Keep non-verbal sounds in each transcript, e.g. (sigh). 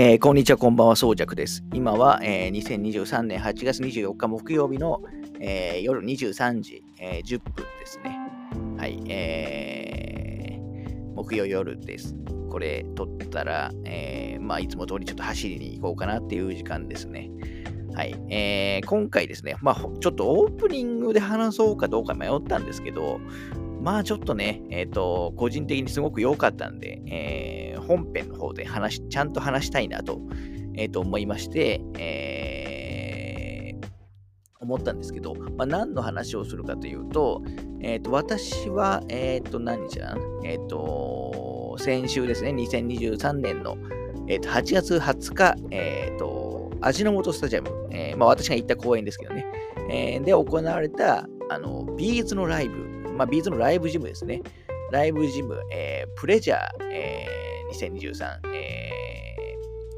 えーこんにちは、こんばんは、そうじゃくです。今は、えー2023年8月24日木曜日の、えー夜23時、えー10分ですね。はい、えー木曜夜です。これ撮ったら、えーまあ、いつも通りちょっと走りに行こうかなっていう時間ですね。はい、えー今回ですね、まあ、ちょっとオープニングで話そうかどうか迷ったんですけど、まあちょっとね、えっ、と、個人的にすごく良かったんで、えー本編の方で話、ちゃんと話したいなと、えーと思いまして、えー思ったんですけど、まあ、何の話をするかというと、えっ、と、私は、えっ、と、何日だ？なえっ、と、先週ですね、2023年の、えーと8月20日、えっ、と、味の素スタジアム、えーまあ、私が行った公演ですけどね、えーで行われた、あの、ビーズのライブ、まあ、 B'z の LIVE-GYM ですね。 LIVE-GYM、えー Pleasure、えー2023、え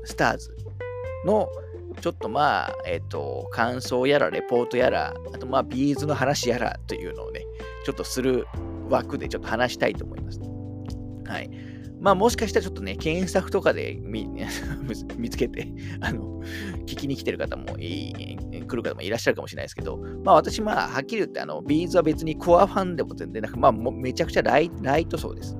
ー STARS の、ちょっとまあ、えっ、と、感想やら、レポートやら、あとまあ、 B'z の話やらというのをね、ちょっとする枠でちょっと話したいと思います。はい。まあ、もしかしたらちょっとね、検索とかで見 (laughs) 見つけて、あの、聞きに来てる方もいい、来る方もいらっしゃるかもしれないですけど、まあ私、まあ、はっきり言って、あの、 B'z は別にコアファンでも全然なく、まあ、もうめちゃくちゃラ、ライト層です。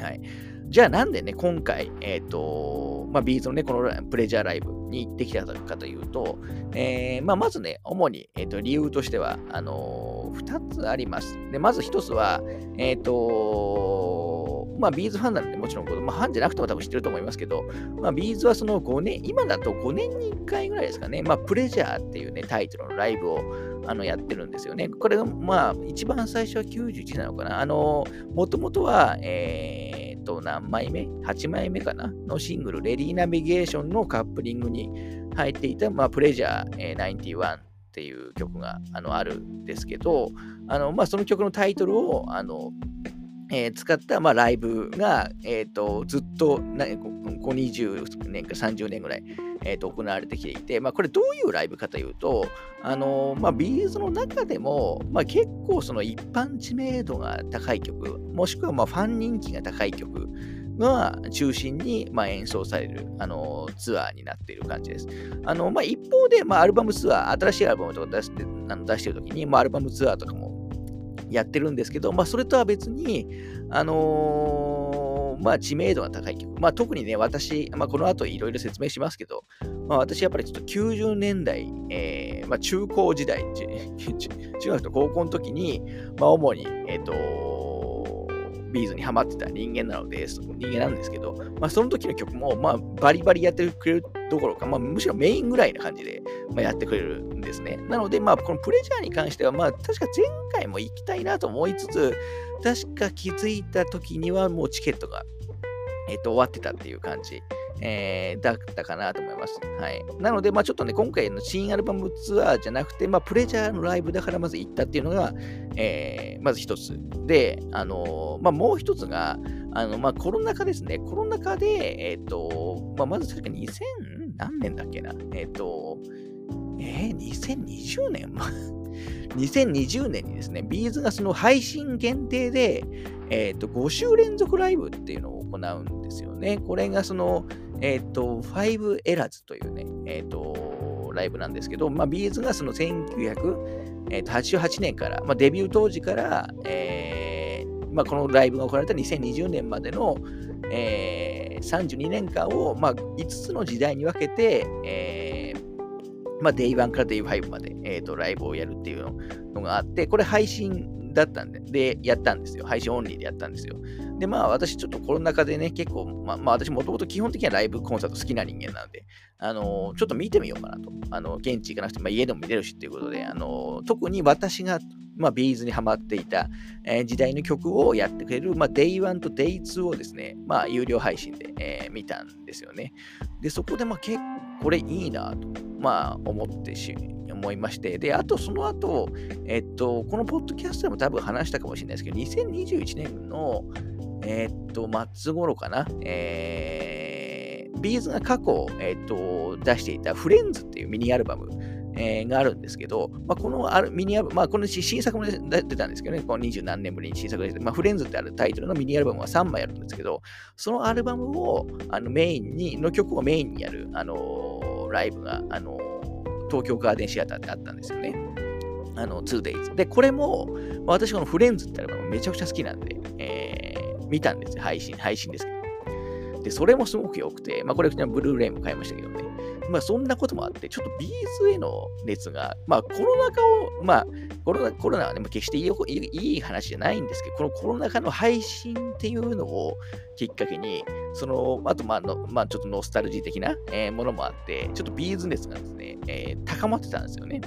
はい。じゃあなんでね、今回、えっ、と、まあ、 B'z のね、このプレジャーライブに行ってきたかというと、えーまあ、まずね、主に、えー、と理由としては、あのー、2つあります。で、まず1つは、えっ、と、まあ、 B'z ファンなので、もちろん、まあ、ファンじゃなくても多分知ってると思いますけど、まあ、ビーズはその5年、今だと5年に1回ぐらいですかね、まあ、プレジャーっていうね、タイトルのライブをあのやってるんですよね。これが、まあ、一番最初は91なのかな。あの、もともとは、えー、と、何枚目 ?8 枚目かな？のシングル、レディーナビゲーションのカップリングに入っていた、まあ、プレジャー、えー、91っていう曲があのあるんですけど、あのまあ、その曲のタイトルをあの、えー使った、まあ、ライブが、えー、とずっとなここ20年か30年ぐらい、えーと行われてきていて、まあ、これどういうライブかというと、あのまあ、ビーズの中でも、まあ、結構その一般知名度が高い曲、もしくはまあファン人気が高い曲が中心にまあ演奏されるあのツアーになっている感じです。あのまあ、一方で、まあ、アルバムツアー、新しいアルバムとか出してあの出してるときに、まあ、アルバムツアーとかもやってるんですけど、まあ、それとは別に、あのーまあ、知名度が高い曲。まあ、特にね、私、まあ、この後いろいろ説明しますけど、まあ、私やっぱりちょっと90年代、えーまあ、中高時代、中学と高校の時に、まあ、主に、えっ、と、ビーズにハマってた人間なので、その人間なんですけど、まあ、その時の曲も、まあ、バリバリやってくれるどころか、まあ、むしろメインぐらいな感じで、まあ、やってくれるんですね。なので、まあ、このプレジャーに関しては、まあ、確か前回も行きたいなと思いつつ、確か気づいた時にはもうチケットが、えっと、終わってたっていう感じ。えーだったかなと思います。はい。なので、まあちょっとね、今回の新アルバムツアーじゃなくて、まあプレジャーのライブだからまず行ったっていうのが、えーまず一つ。で、あのーまあもう一つが、あの、まあコロナ禍ですね。コロナ禍で、えっ、と、まあまず確か2000何年だっけな。えっ、と、えー、2020年2020年にですね、 B'zがその配信限定で、えっ、と、5週連続ライブっていうのを行うんですよね。これがその、えっ、と、5 ERAS というね、えっ、と、ライブなんですけど、まあ、 B'zがその1988年から、まあ、デビュー当時から、えーまあ、このライブが行われた2020年までの、えー32年間を、まあ、5つの時代に分けて、えーまあ、Day1 から Day5 まで、えー、とライブをやるっていうのがあって、これ配信だったんで、で、やったんですよ。配信オンリーでやったんですよ。で、まあ私ちょっとコロナ禍でね、結構、まあ、まあ私もともと基本的にはライブコンサート好きな人間なので、あのーちょっと見てみようかなと。あの、現地行かなくても、まあ、家でも見れるしっていうことで、あのー特に私が、まあ、ビーズにハマっていた、えー時代の曲をやってくれる、まあ、Day1 と Day2 をですね、まあ、有料配信で、えー見たんですよね。で、そこで、まあ、結構これいいなと、まあ、思ってし、思いまして、で、あとその後、えっと、このポッドキャストでも多分話したかもしれないですけど、2021年の、えっと、末頃かな、えービーズが過去、えっと、出していたフレンズっていうミニアルバム、えー、があるんですけど、まあ、このアルミニアルバム、まあ、この新作も出たんですけどね、この二十何年ぶりに新作が出て、まあ、フレンズってあるタイトルのミニアルバムは3枚あるんですけど、そのアルバムをあのメインに、の曲をメインにやる、あのー、ライブが、あのー、東京ガーデンシアターってあったんですよね。あの、2days。で、これも、まあ、私このフレンズってアルバムめちゃくちゃ好きなんで、えー、見たんですよ、配信、配信ですけど。で、それもすごく良くて、まあこれ、ブルーレイも買いましたけどね。まあそんなこともあって、ちょっと B'zへの熱が、まあコロナ禍を、まあコロナコロナはね、決していいいい話じゃないんですけど、このコロナ禍の配信っていうのをきっかけに、その、あとまあの、まあちょっとノスタルジー的な、え、ものもあって、ちょっと B'z熱がですね、えー、高まってたんですよね。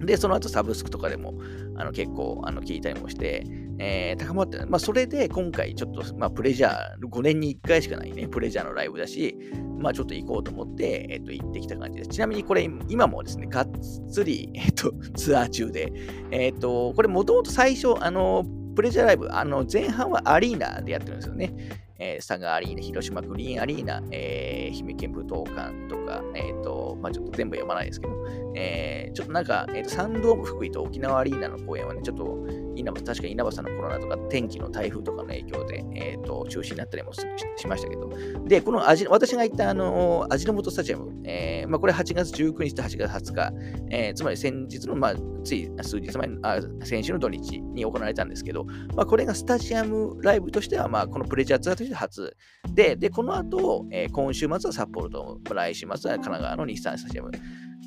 で、その後サブスクとかでもあの結構あの聞いたりもして、えー、高まって、まあ、それで今回ちょっと、まあ、プレジャー、5年に1回しかないね、プレジャーのライブだし、まあ、ちょっと行こうと思って、えっ、と、行ってきた感じです。ちなみにこれ、今もですね、がっつり、えっ、と、(laughs) ツアー中で、えっ、と、これもともと最初、あの、プレジャーライブ、あの、前半はアリーナでやってるんですよね。えー、佐賀アリーナ、広島グリーンアリーナ、えー、愛媛県武道館とか、えっ、ー、と、まあちょっと全部読まないですけど、えー、ちょっとなんか、えーと、サンドーム福井と沖縄アリーナの公演はね、ちょっと稲葉、確か稲葉さんのコロナとか天気の台風とかの影響で、えーと、中止になったりもしましたけど、で、この味私が行ったあの味の素スタジアム、えーまあ、これ8月19日と8月20日、えー、つまり先日の、まあ、つい数日前あ、先週の土日に行われたんですけど、まあ、これがスタジアムライブとしては、まあ、このプレジャーツアーとして初で、で、この後、えー、今週末は札幌と、来週末は神奈川の日産スタジアム、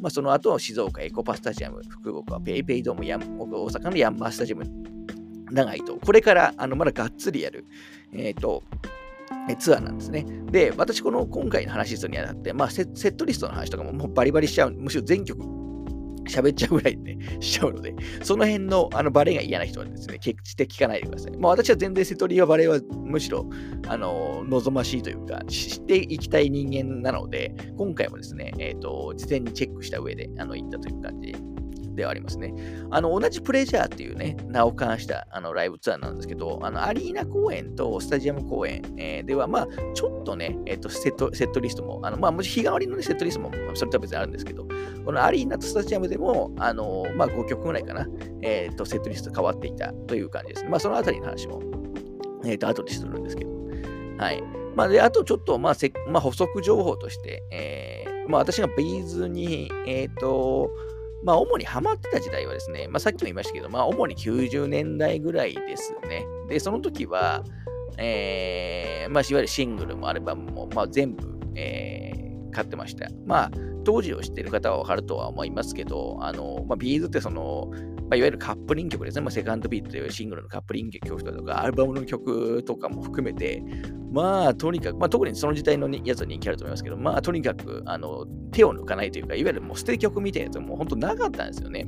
まあ、その後、静岡エコパスタジアム、福岡ペイペイドーム、大阪のヤンマースタジアム、長いと、これからあのまだがっつりやる、えっ、ー、と、ツアーなんですね。で、私、この今回の話するにあたって、まあセ、セットリストの話とかももうバリバリしちゃう、むしろ全曲喋っちゃうぐらいね、(laughs) しちゃうので、その辺のあのバレエが嫌な人はですね、決して聞かないでください。まあ私は全然セトリやバレエはむしろ、あの、望ましいというか、知っていきたい人間なので、今回もですね、えっ、ー、と、事前にチェックした上で、あの、行ったという感じではありますね。あの、同じプレジャーっていうね、名を冠したあのライブツアーなんですけど、あの、アリーナ公演とスタジアム公演、えー、では、まあ、ちょっとね、えっ、ー、とセット、セットリストも、あの、まあ、もし日替わりの、ね、セットリストも、それとは別にあるんですけど、このアリーナとスタジアムでも、あの、まあ、5曲ぐらいかな、えっ、ー、と、セットリスト変わっていたという感じですね。まあ、そのあたりの話も、えっ、と、後でするんですけど、はい。まあ、で、あとちょっと、まあ、せまあ、補足情報として、えー、まあ、私がビーズに、えっ、と、まあ、主にハマってた時代はですね、まあ、さっきも言いましたけど、まあ、主に90年代ぐらいですね。で、その時は、えー、まあ、いわゆるシングルもアルバムも、まあ、全部、えー、買ってました。まあ、当時を知ってる方はわかるとは思いますけど、あの、まあ、ビーズってその、まあ、いわゆるカップリング曲ですね。まあ、セカンドビートというシングルのカップリング曲とか、アルバムの曲とかも含めて、まあ、とにかく、まあ、特にその時代のやつは人気あると思いますけど、まあ、とにかく、あの、手を抜かないというか、いわゆるもう捨て曲みたいなやつも本当なかったんですよね。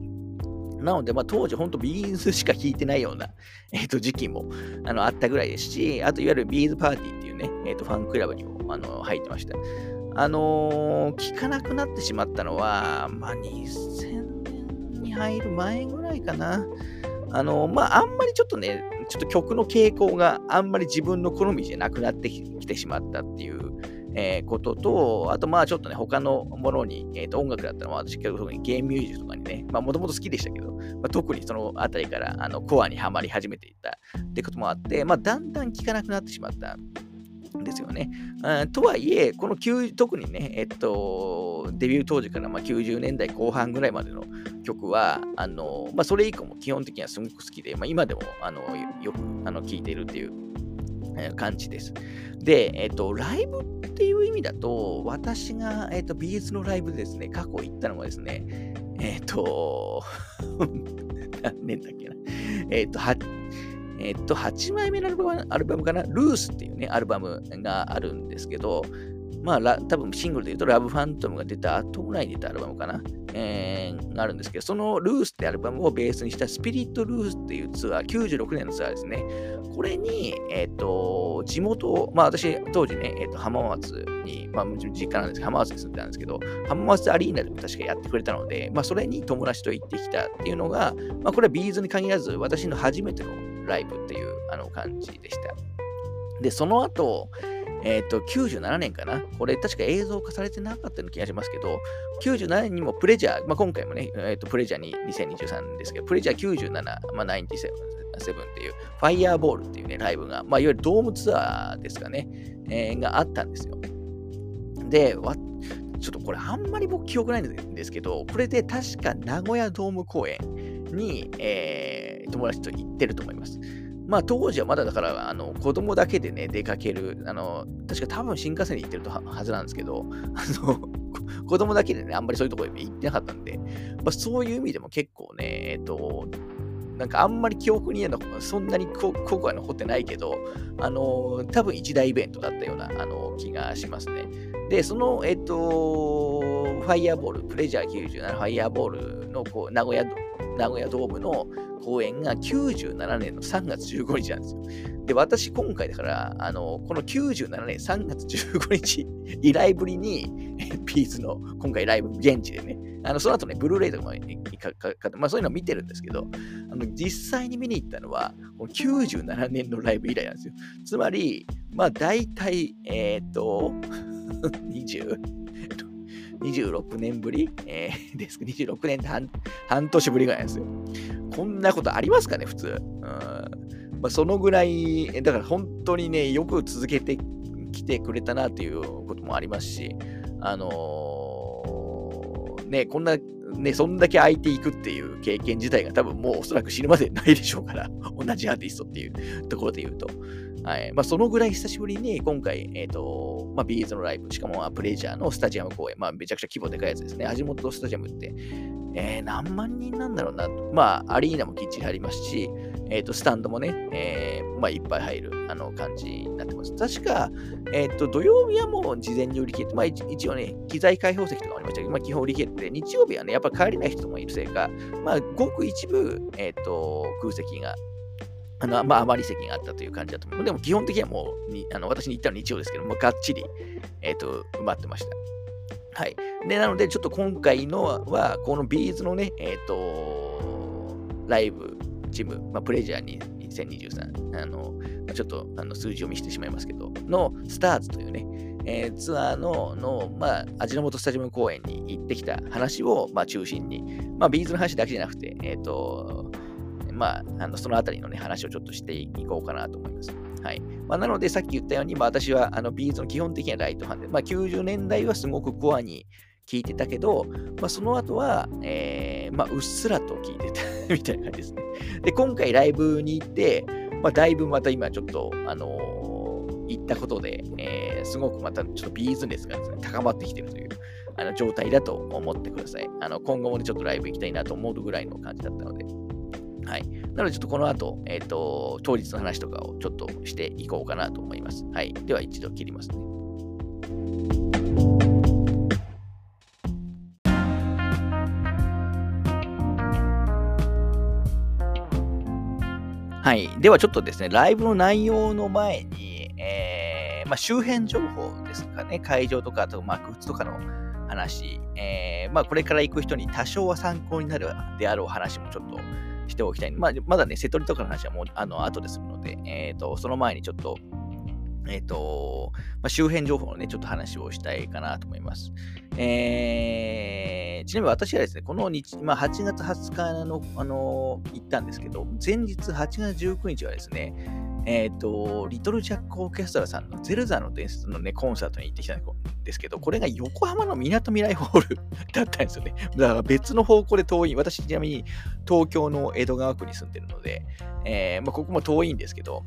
なので、まあ、当時、本当ビーズしか聴いてないような、(laughs) えー、と時期もあのあったぐらいですし、あと、いわゆるビーズパーティーっていうね、えー、とファンクラブにもあの入ってました。あのー、聞かなくなってしまったのは、まあ、2000に入る前ぐらいかな。あの、まあ、あんまりちょっとね、ちょっと曲の傾向があんまり自分の好みじゃなくなってきてしまったっていう、えー、ことと、あとまあちょっとね、他のものに、えー、と音楽だったら私結構特にゲームミュージックとかにね、まあもともと好きでしたけど、まあ、特にそのあたりからあのコアにはまり始めていったってこともあって、まあだんだん聴かなくなってしまったですよね。とはいえ、この特にね、えっと、デビュー当時からまあ90年代後半ぐらいまでの曲は、あのまあ、それ以降も基本的にはすごく好きで、まあ、今でもあのよく聴いているっていう感じです。で、えっと、ライブっていう意味だと、私が、えっと、BS のライブでですね、過去行ったのはですね、えっと、(laughs) 何年だっけな。えっと、えっと、8枚目のアルバムかな、ルースっていうね、アルバムがあるんですけど、まあ、多分シングルで言うと、ラブファントムが出た後ぐらいに出たアルバムかな、えー、があるんですけど、そのルースってアルバムをベースにしたスピリットルースっていうツアー、96年のツアーですね。これに、えっ、ー、と、地元、まあ私、当時ね、えっ、ー、と、浜松に、まあ、実家なんですけど、浜松に住んでたんですけど、浜松アリーナでも確かやってくれたので、まあ、それに友達と行ってきたっていうのが、まあ、これはビーズに限らず、私の初めてのライブっていうあの感じでした。で、その後、えっ、ー、と、97年かなこれ確か映像化されてなかったような気がしますけど、97年にもプレジャー、まあ、今回もね、えーと、プレジャーに2023ですけど、プレジャー97、まあ、97っていう、ファイヤーボールっていうね、ライブが、まあ、いわゆるドームツアーですかね、えー、があったんですよ。で、わちょっとこれあんまり僕記憶ないんですけど、これで確か名古屋ドーム公演に、えー、友達と行ってると思います。まあ当時はまだだから、あの子供だけでね、出かける、あの、確か多分新幹線に行ってるとはずなんですけど、あの、(laughs) 子供だけでね、あんまりそういうところに行ってなかったんで、まあそういう意味でも結構ね、えっと、なんかあんまり記憶にそんなに濃くは残ってないけど、あの多分一大イベントだったようなあの気がしますね。で、その、えっと、ファイヤーボール、プレジャー97ファイヤーボールのこう名古屋名古屋ドームの公演が97年の3月15日なんですよ。で、私今回だから、あの、この97年3月15日以来ぶりに、(laughs) ピースの今回ライブ現地でね、あの、その後ね、ブルーレイとかもまあそういうの見てるんですけど、あの、実際に見に行ったのは、97年のライブ以来なんですよ。つまり、まあ大体、えっ、ー、と、(laughs) 20、26年ぶり、(laughs) えー、です。26年って半半年ぶりぐらいなんですよ。こんなことありますかね、普通。うんまあ、そのぐらい、だから本当にね、よく続けてきてくれたなっていうこともありますし、あのー、ね、こんな、ね、そんだけ空いていくっていう経験自体が多分もうおそらく死ぬまでないでしょうから、同じアーティストっていうところで言うと。はいまあ、そのぐらい久しぶりに今回、え、ー、と、まあ、ビーズのライブ、しかもプレジャーのスタジアム公演、まあ、めちゃくちゃ規模でかいやつですね。味元スタジアムって、えー、何万人なんだろうな。まあ、アリーナもきっちり入りますし、え、ー、と、スタンドもね、えー、まあ、いっぱい入る、あの、感じになってます。確か、え、ー、と、土曜日はもう事前に売り切れて、まあ、一応ね、機材開放席とかもありましたけど、まあ、基本売り切れて、日曜日はね、やっぱ帰れない人もいるせいか、まあ、ごく一部、えっ、と、空席があの、まあ、余り席があったという感じだと思う。でも基本的にはもう、にあの私に行ったの日曜ですけども、がっちり、えっ、ー、と、埋まってました。はい。で、なので、ちょっと今回のは、このビーズのね、えっ、ー、と、LIVE-GYM、まあ、 Pleasure 2023、あの、ちょっとあの数字を見せてしまいますけど、の STARS というね、えー、ツアーの、のまあ、味の素スタジアム公演に行ってきた話を、まあ、中心に、まあ、 B'zの話だけじゃなくて、えっ、ー、と、まあ、あのそのあたりのね、話をちょっとしていこうかなと思います。はい。まあ、なので、さっき言ったように、まあ、私はあの B'zの基本的にはライトファンで、まあ、90年代はすごくコアに聞いてたけど、まあ、その後は、えー、まあ、うっすらと聞いてた (laughs) みたいな感じですね。で、今回ライブに行って、まあ、だいぶまた今ちょっと、あのー、行ったことで、えー、すごくまたちょっとビーズ熱がです、ね、高まってきてるというあの状態だと思ってください。あの今後もね、ちょっとライブ行きたいなと思うぐらいの感じだったので。はい。なので、ちょっとこの後、えっ、ー、と、当日の話とかをちょっとしていこうかなと思います。はい。では、一度切りますね。はい。では、ちょっとですね、ライブの内容の前に、えー、まあ、周辺情報ですかね、会場とか、あと、まあ、グッズとかの話、えー、まあ、これから行く人に多少は参考になるであろう話もちょっとしておきたい。まあ、まだね、瀬戸りとかの話はもう、あの、後でするので、えっ、ー、と、その前にちょっと、えっ、ー、と、まあ、周辺情報のね、ちょっと話をしたいかなと思います。えー、ちなみに私はですね、この日、まあ、8月20日の、あの行ったんですけど、前日8月19日はですね、えっ、ー、と、リトルジャックオーケストラさんのゼルザの伝説のね、コンサートに行ってきたんですけど、これが横浜のみなとみらいホールだったんですよね。だから別の方向で遠い。私、ちなみに東京の江戸川区に住んでるので、えー、まあ、ここも遠いんですけど、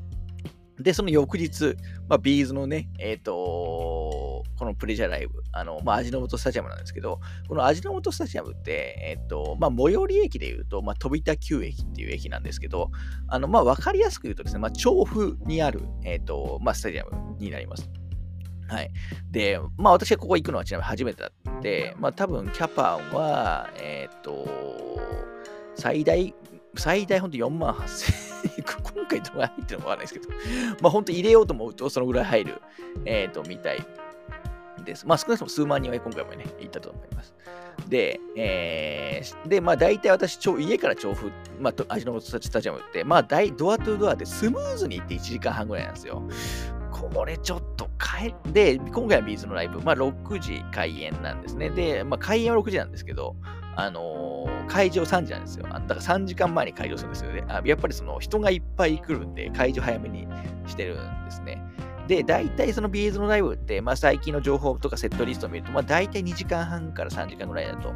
で、その翌日、まあ、ビーズのね、えっ、ー、とこのプレジャーライブ、あの、まあ、味の素スタジアムなんですけど、この味の素スタジアムって、えっ、ー、と、まあ、最寄り駅で言うと、まあ、飛田急駅っていう駅なんですけど、あの、まあ、わかりやすく言うとですね、まあ、調布にある、えっ、ー、と、まあ、スタジアムになります。はい。で、まあ、私がここ行くのはちなみに初めてだって、まあ、多分、キャパンは、えっ、と、最大最大本当4万8000、今回どのぐらい入ってるのかわかんないですけど、まあ本当入れようと思うとそのぐらい入る、えっ、ー、と、みたいです。まあ少なくとも数万人は今回もね、行ったと思います。で、えー、で、まあ大体私、家から調布、まあ、味の素スタジアムって、まあ大ドアトゥドアでスムーズに行って1時間半ぐらいなんですよ。これちょっと変え、で、今回の B'zのライブ、まあ6時開演なんですね。で、まあ開演は6時なんですけど、あのー、開場3時なんですよ。だから3時間前に開場するんですよね。やっぱりその人がいっぱい来るんで、開場早めにしてるんですね。で、大体その B'zのライブって、まあ最近の情報とかセットリストを見ると、まあ大体2時間半から3時間ぐらいだと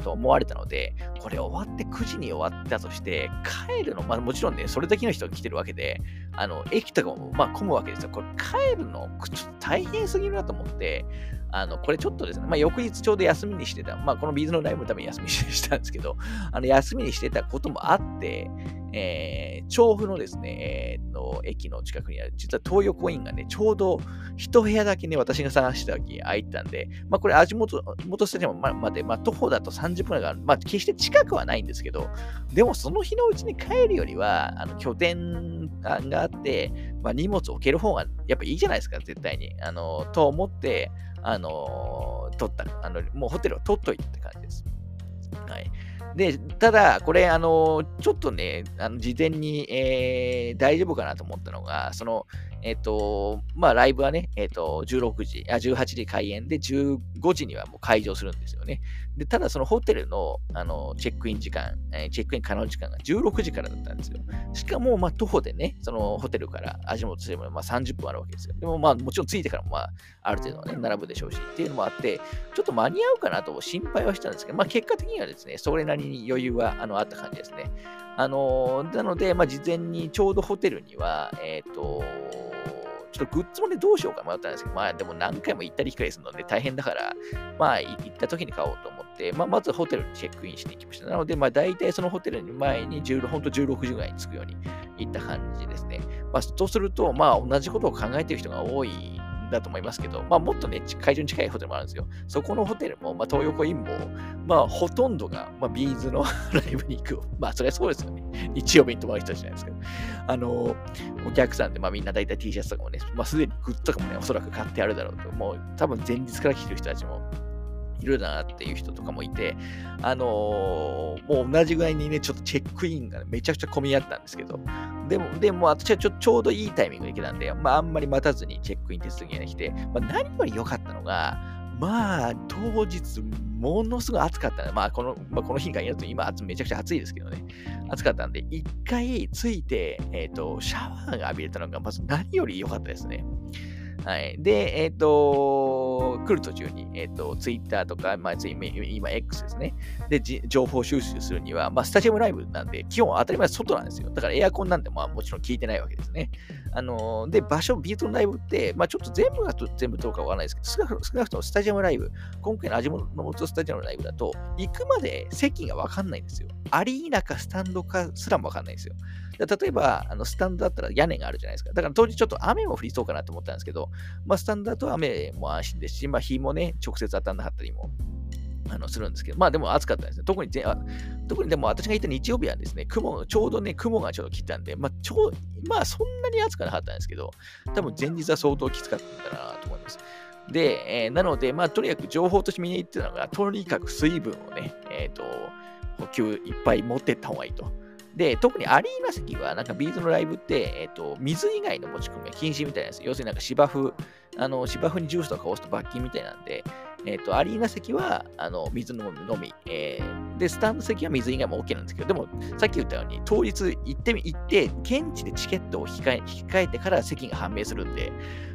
と思われたので、これ終わって9時に終わったとして、帰るの、まあもちろんね、それだけの人が来てるわけで、あの、駅とかもまあ混むわけですよ。これ帰るの、ちょっと大変すぎるなと思って、あの、これちょっとですね、まあ翌日ちょうど休みにしてた、まあこのビーズのライブのために休みにしたんですけど、(laughs) あの、休みにしてたこともあって、えー、調布のですね、えー、の駅の近くにある、実は東横インがね、ちょうど一部屋だけね、私が探してた時空いてたんで、まあこれ味元、元スタジアムまで、まあ徒歩だと30分がある、まあ決して近くはないんですけど、でもその日のうちに帰るよりは、あの拠点があって、まあ荷物置ける方がやっぱいいじゃないですか、絶対に。あの、と思って、あの、取った、あの、もうホテルを取っといたって感じです。はい。で、ただ、これ、あの、ちょっとね、あの事前に、えー、大丈夫かなと思ったのが、その、えっ、と、まあ、ライブはね、えっ、と、16時、あ、18時開演で、15時にはもう開場するんですよね。で、ただそのホテルの、あの、チェックイン時間、えー、チェックイン可能時間が16時からだったんですよ。しかも、まあ、徒歩でね、そのホテルから味元すれば、まあ、30分あるわけですよ。でも、まあ、もちろん着いてからも、まあ、ある程度はね、並ぶでしょうし、っていうのもあって、ちょっと間に合うかなと心配はしたんですけど、まあ、結果的にはですね、それなりに余裕は、あの、あった感じですね。あのなので、まあ、事前にちょうどホテルには、えっ、ー、と、ちょっとグッズもね、どうしようか迷ったんですけど、まあでも何回も行ったり来たりするので大変だから、まあ行った時に買おうと思って、まあまずホテルにチェックインしていきました。なので、まあ大体そのホテルに前に16、ほんと16時ぐらいに着くように行った感じですね。まあそうすると、まあ同じことを考えている人が多いだと思いますけど、まあ、もっとね、会場に近いホテルもあるんですよ。そこのホテルも、まあ、東横インも、まあ、ほとんどが、まあ、ビーズの (laughs) ライブに行く。まあ、それはそうですよね。日曜日に泊まる人じゃないですけど。あの、お客さんで、まあ、みんな大体 T シャツとかもね、まあ、すでにグッズとかもね、おそらく買ってあるだろうと。もう、多分前日から来てる人たちもいるなっていう人とかもいて、あのー、もう同じぐらいにね、ちょっとチェックインが、めちゃくちゃ混み合ったんですけど、でも、でも私はちょちょうどいいタイミングで来たんで、まあ、あんまり待たずにチェックイン手続きが来て、まあ、何より良かったのが、まあ、当日、ものすごい暑かったね。まあ、この、まあ、この日に限らず、今、めちゃくちゃ暑いですけどね。暑かったんで、一回着いて、えっ、ー、と、シャワーが浴びれたのが、まず何より良かったですね。はい。で、えっ、ー、と、来る途中に、えっ、ー、と、Twitter とか、まあ、今 X ですね。で、情報収集するには、まあ、スタジアムライブなんで、基本当たり前外なんですよ。だからエアコンなんて、まあ、もちろん聞いてないわけですね。あのー、で、場所、ビートのライブって、まあ、ちょっと全部が全部どうかわからないですけど、少なく少なくともスタジアムライブ、今回の味の素スタジアムライブだと、行くまで席がわかんないんですよ。アリーナかスタンドかすらもわかんないんですよ。例えば、あのスタンドだったら屋根があるじゃないですか。だから当時ちょっと雨も降りそうかなと思ったんですけど、まあ、スタンドだと雨も安心ですし、まあ、日もね、直接当たんなかったりもあのするんですけど、まあでも暑かったですね。特にあ特にでも私が言った日曜日はですね、雲、ちょうどね、雲がちょっと来たんで、まあちょ、まあそんなに暑くなかったんですけど、多分前日は相当きつかったんだなと思います。で、えー、なので、まあとにかく情報として見に行ってたのが、とにかく水分をね、えっ、ー、と、補給いっぱい持ってった方がいいと。で、特にアリーナ席は、なんかビーズのライブって、えっ、と、水以外の持ち込みは禁止みたいなやつ。要するになんか芝生、あの、芝生にジュースとかを押すと罰金みたいなんで、えっ、と、アリーナ席は、あの、水のみ、えー、で、スタンド席は水以外も OK なんですけど、でも、さっき言ったように、当日行ってみ、行って、現地でチケットを控え控えてから席が判明するんで、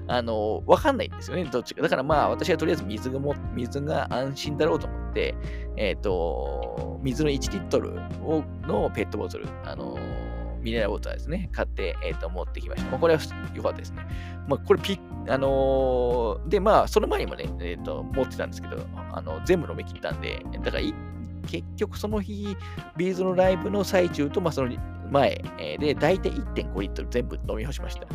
あの、わかんないんですよね、どっちか。だからまあ、私はとりあえず水がも、水が安心だろうと思って、えっ、ー、と、水の1リットルをのペットボトル、あの、ミネラルウォーターですね、買って、え、ー、と、持ってきました。まあ、これは良かったですね。まあ、これピあのー、で、まあ、その前にもね、え、ー、と、持ってたんですけど、あの、全部飲み切ったんで、だから、結局その日、ビーズのライブの最中と、まあ、その前、で、大体1.5リットル全部飲み干しました。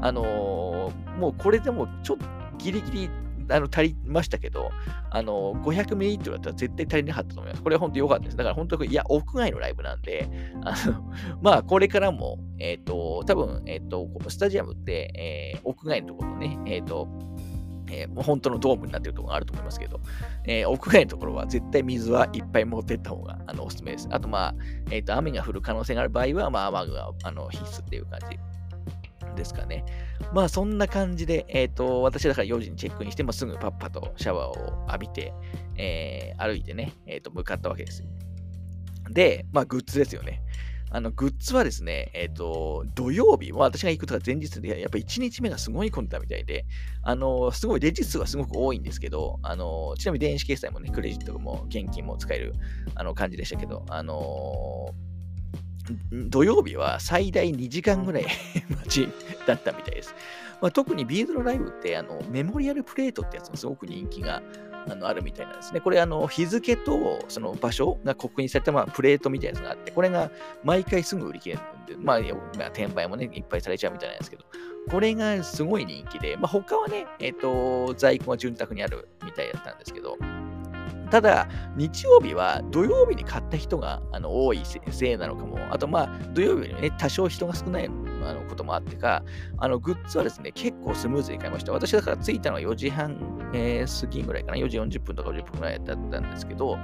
あのー、もうこれでもちょっとギリギリあの足りましたけど、あの500ミリリットルだったら絶対足りなかったと思います。これは本当良かったです。だから本当、いや、屋外のライブなんで、あの (laughs) まあ、これからも、えっ、ー、と、多分、えっ、ー、と、スタジアムって、えー、屋外のところね、えっ、と、えー、本当のドームになっているところがあると思いますけど、えー、屋外のところは絶対水はいっぱい持ってった方があのおすすめです。あと、まあ、えっ、ー、と、雨が降る可能性がある場合は、まあ、雨具はあの必須っていう感じですかね。まあそんな感じで、えっ、ー、と、私だから4時にチェックインして、もすぐパッパとシャワーを浴びて、えー、歩いてね、えっ、ー、と、向かったわけです。で、まあグッズですよね。あの、グッズはですね、えっ、ー、と、土曜日、私が行くとか前日で、やっぱ1日目がすごい混んでたみたいで、あの、すごいレジ数はすごく多いんですけど、あの、ちなみに電子決済もね、クレジットも現金も使えるあの感じでしたけど、あの土曜日は最大2時間ぐらい (laughs) 待ちだったみたいです。まあ、特にビーズのライブってあのメモリアルプレートってやつもすごく人気があのあるみたいなんですね。これあの日付とその場所が刻印されたまあプレートみたいなやつがあって、これが毎回すぐ売り切れるんで、まあ、転売もね、いっぱいされちゃうみたいなんですけど、これがすごい人気で、まあ、他はね、えっ、ー、と、在庫が潤沢にあるみたいだったんですけど、ただ、日曜日は土曜日に買った人があの多いせいなのかも、あとまあ、土曜日にね、多少人が少ないあのこともあってか、あのグッズはですね、結構スムーズに買いました。私だから着いたのは4時半、えー、過ぎぐらいかな、4時40分とか50分ぐらいだったんですけど、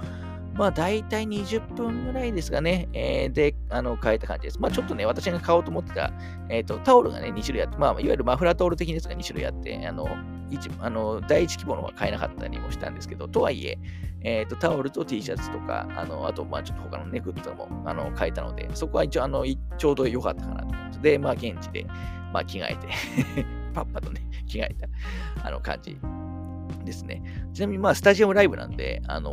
まあ大体20分ぐらいですかね、えー、で、あの、変えた感じです。まあちょっとね、私が買おうと思ってた、えっ、ー、と、タオルがね、2種類あって、まあいわゆるマフラータオル的なやつが2種類あって、あの、一あの第一規模のは買えなかったりもしたんですけど、とはいえ、えっ、ー、と、タオルと T シャツとか、あの、あと、まあちょっと他のね、グッズも、あの、買えたので、そこは一応、あの、ちょうど良かったかなと思います。で、まあ現地で、まあ着替えて (laughs) パッパとね、着替えた、あの、感じですね。ちなみに、まあ、スタジアムライブなんで、あのー、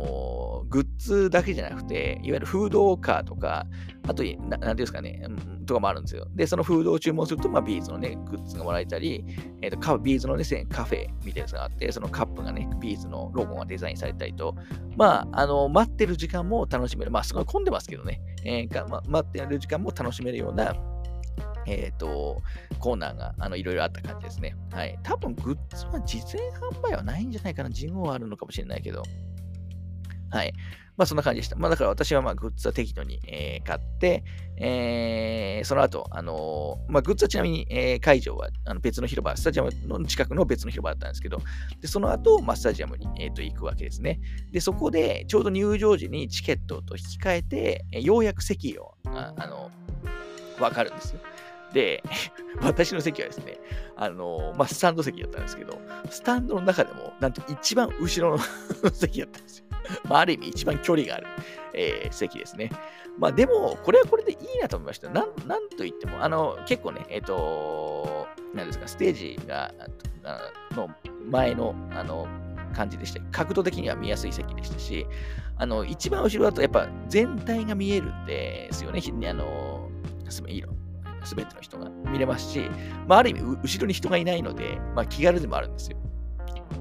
グッズだけじゃなくて、いわゆるフードカーとか、あと、ななんていうんですかね、うん、とかもあるんですよ。で、そのフードを注文すると、まあ、ビーズのね、グッズがもらえたり、えっ、ー、と、 B'zのね、カフェみたいなやつがあって、そのカップがね、 B'zのロゴがデザインされたりと、まあ、あの、待ってる時間も楽しめる。まあ、すごい混んでますけどね、えーま、待ってる時間も楽しめるような、えっ、ー、と、コーナーが、あの、いろいろあった感じですね。はい。多分、グッズは実演販売はないんじゃないかな。事後はあるのかもしれないけど。はい。まあ、そんな感じでした。まあ、だから私は、まあ、グッズは適度に、えー、買って、えー、その後、あのー、まあ、グッズはちなみに、えー、会場はあの別の広場、スタジアムの近くの別の広場だったんですけど、でその後、まあ、スタジアムに、えーと、行くわけですね。で、そこで、ちょうど入場時にチケットと引き換えて、えようやく席を、あ、あの、わかるんですよ。で、(laughs) 私の席はですね、あの、まあ、スタンド席だったんですけど、スタンドの中でも、なんと一番後ろの (laughs) 席だったんですよ。(laughs) まあ、ある意味一番距離がある、えー、席ですね。まあ、でも、これはこれでいいなと思いました。なん、なんと言っても、あの、結構ね、えっ、ー、と、なんですか、ステージが、の前の、あの、感じでした。角度的には見やすい席でしたし、あの、一番後ろだとやっぱ全体が見えるんですよね。あの、いいの。すべての人が見れますし、まあ、ある意味、後ろに人がいないので、まあ、気軽でもあるんですよ。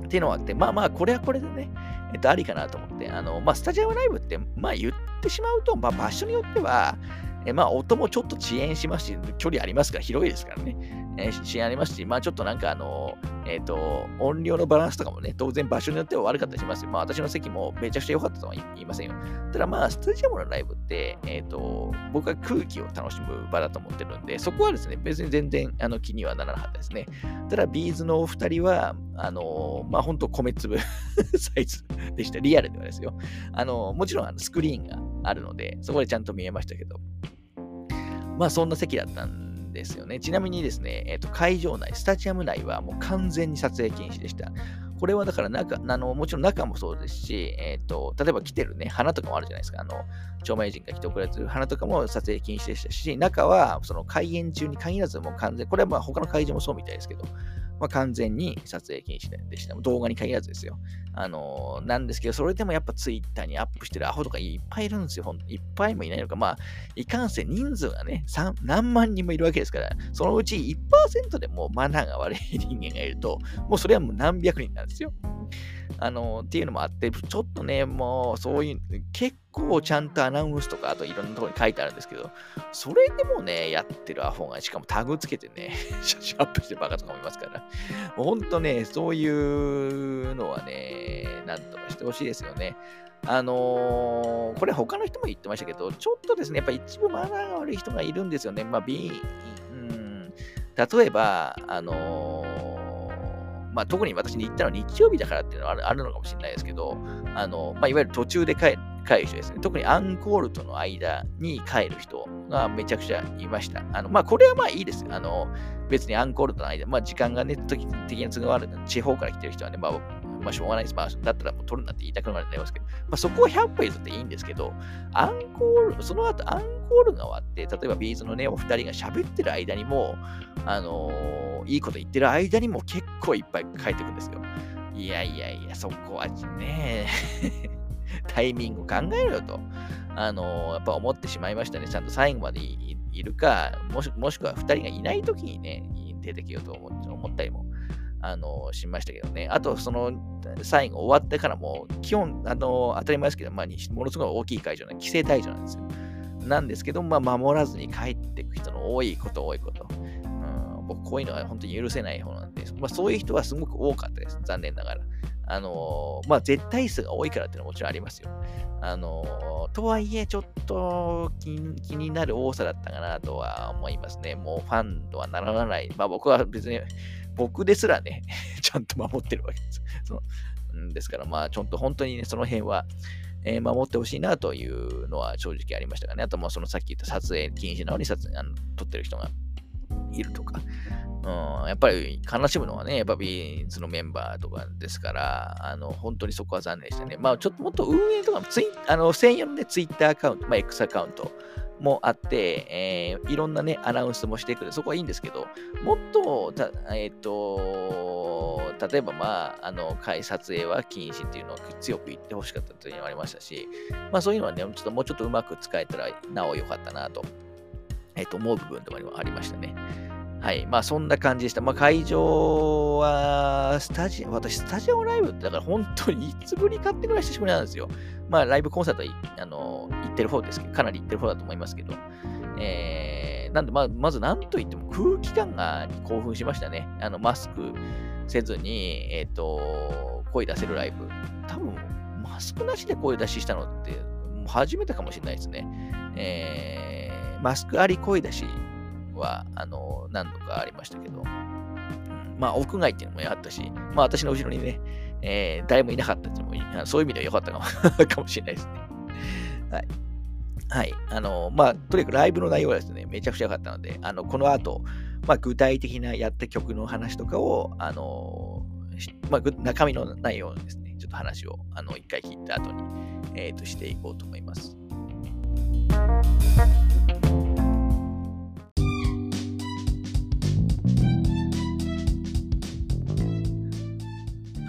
っていうのがあって、まあまあ、これはこれでね、えっと、ありかなと思って、あの、まあ、スタジアムライブって、まあ、言ってしまうと、まあ、場所によっては、えまあ、音もちょっと遅延しますし、距離ありますから、広いですからね。えー、支援ありますし、まあちょっとなんかあの、えっ、ー、と、音量のバランスとかもね、当然場所によっては悪かったりしますよ。まあ私の席もめちゃくちゃ良かったとは言いませんよ。ただまあ、スタジアムのライブって、えっ、ー、と、僕は空気を楽しむ場だと思ってるんで、そこはですね、別に全然あの気にはならなかったですね。ただ、ビーズのお二人は、あの、まあ本当米粒サイズでした。リアルではですよ。あの、もちろんあのスクリーンがあるので、そこでちゃんと見えましたけど、まあそんな席だったんでですよね。ちなみにですね、えーと、会場内、スタジアム内はもう完全に撮影禁止でした。これはだから中、あのもちろん中もそうですし、えーと、例えば来てるね、花とかもあるじゃないですか。あの著名人が来て送られてる花とかも撮影禁止でしたし、中はその開演中に限らずもう完全、これはまあ他の会場もそうみたいですけど、まあ、完全に撮影禁止でした。動画に限らずですよ。あのー、なんですけど、それでもやっぱツイッターにアップしてるアホとかいっぱいいるんですよ。いっぱいもいないのか。まあ、いかんせん人数がね、何万人もいるわけですから、そのうち1%でもマナーが悪い人間がいると、もうそれはもう何百人なんですよ。あのー、っていうのもあって、ちょっとね、もうそういう、結構ちゃんとアナウンスとか、あといろんなところに書いてあるんですけど、それでもね、やってるアホが、しかもタグつけてね、写真アップしてるバカとかもいますから、もうほんとね、そういうのはね、なんとかしてほしいですよね。あのー、これ他の人も言ってましたけど、ちょっとですね、やっぱ一部マナーが悪い人がいるんですよね。まあ、B、うん、例えば、あのー、まあ、特に私に言ったのは日曜日だからっていうのはあるのかもしれないですけど、あのまあ、いわゆる途中で帰帰る人ですね。特にアンコールとの間に帰る人がめちゃくちゃいました。あの、まあ、これはまあいいです。あの、別にアンコールとの間、まあ、時間がね、時的な都合がある、地方から来てる人はね、まあ、まあ、しょうがないです。まあ、だったらもう取るなって言いたくなりますけど、まあ、そこは100歩譲っていいんですけど、アンコール、その後アンコールが終わって、例えばビーズのね、お二人が喋ってる間にも、あのー、いいこと言ってる間にも結構いっぱい書いてくんですよ。いやいやいや、そこはね、(laughs) タイミング考えろよと、あのー、やっぱ思ってしまいましたね。ちゃんと最後までいるか、もしもしくは2人がいないときにね、出てきようと思ったりもあの、しましたけどね。あと、その、最後終わってからも、基本、あの、当たり前ですけど、まあ、ものすごい大きい会場な、規制退場なんですよ。なんですけど、まあ、守らずに帰っていく人の多いこと、多いこと。うん、僕、こういうのは本当に許せない方なんで、まあ、そういう人はすごく多かったです。残念ながら。あのまあ、絶対数が多いからっていうのはもちろんありますよ。あのとはいえ、ちょっと気になる多さだったかなとは思いますね。もうファンとはならない。まあ僕は別に僕ですらね、(laughs) ちゃんと守ってるわけです。そのですから、まあ、ちょっと本当にね、その辺は、えー、守ってほしいなというのは正直ありましたがね。あと、もそのさっき言った撮影禁止なのに撮影あの撮ってる人がいるとか。うん、やっぱり悲しむのはね、やっぱビーンズのメンバーとかですから、あの本当にそこは残念でしたね。まあちょっともっと運営とかもツイあの専用のね、ツイッターアカウント、まあ X アカウントもあって、えー、いろんなね、アナウンスもしてくる。そこはいいんですけど、もっと、えっ、ー、と、例えば、まあ、あの、会撮影は禁止っていうのを強く言ってほしかったというのがありましたし、まあそういうのはね、ちょっともうちょっとうまく使えたらなお良かったなと、えっ、ー、と、思う部分でもありましたね。はい。まあ、そんな感じでした。まあ、会場は、スタジオ、私、スタジオライブって、だから本当にいつぶりかってぐらい久しぶりなんですよ。まあ、ライブコンサートは、あの、ってる方ですけど、かなり行ってる方だと思いますけど。えー、なんで、まあ、まず何と言っても空気感が興奮しましたね。あの、マスクせずに、えっ、ー、と、声出せるライブ。多分、マスクなしで声出ししたのって、初めてかもしれないですね。えー、マスクあり声出しは、あの、何度かありましたけど、まあ、屋外っていうのもあったし、まあ、私の後ろにね、えー、誰もいなかったっていうのも、そういう意味では良かったかも (laughs) かもしれないですね。はい。はい。あの、まあ、とにかくライブの内容はですね、めちゃくちゃ良かったので、あの、この後、まあ、具体的なやった曲の話とかを、あの、まあ、中身の内容ですね、ちょっと話を、あの、一回聞いた後に、えっ、ー、と、していこうと思います。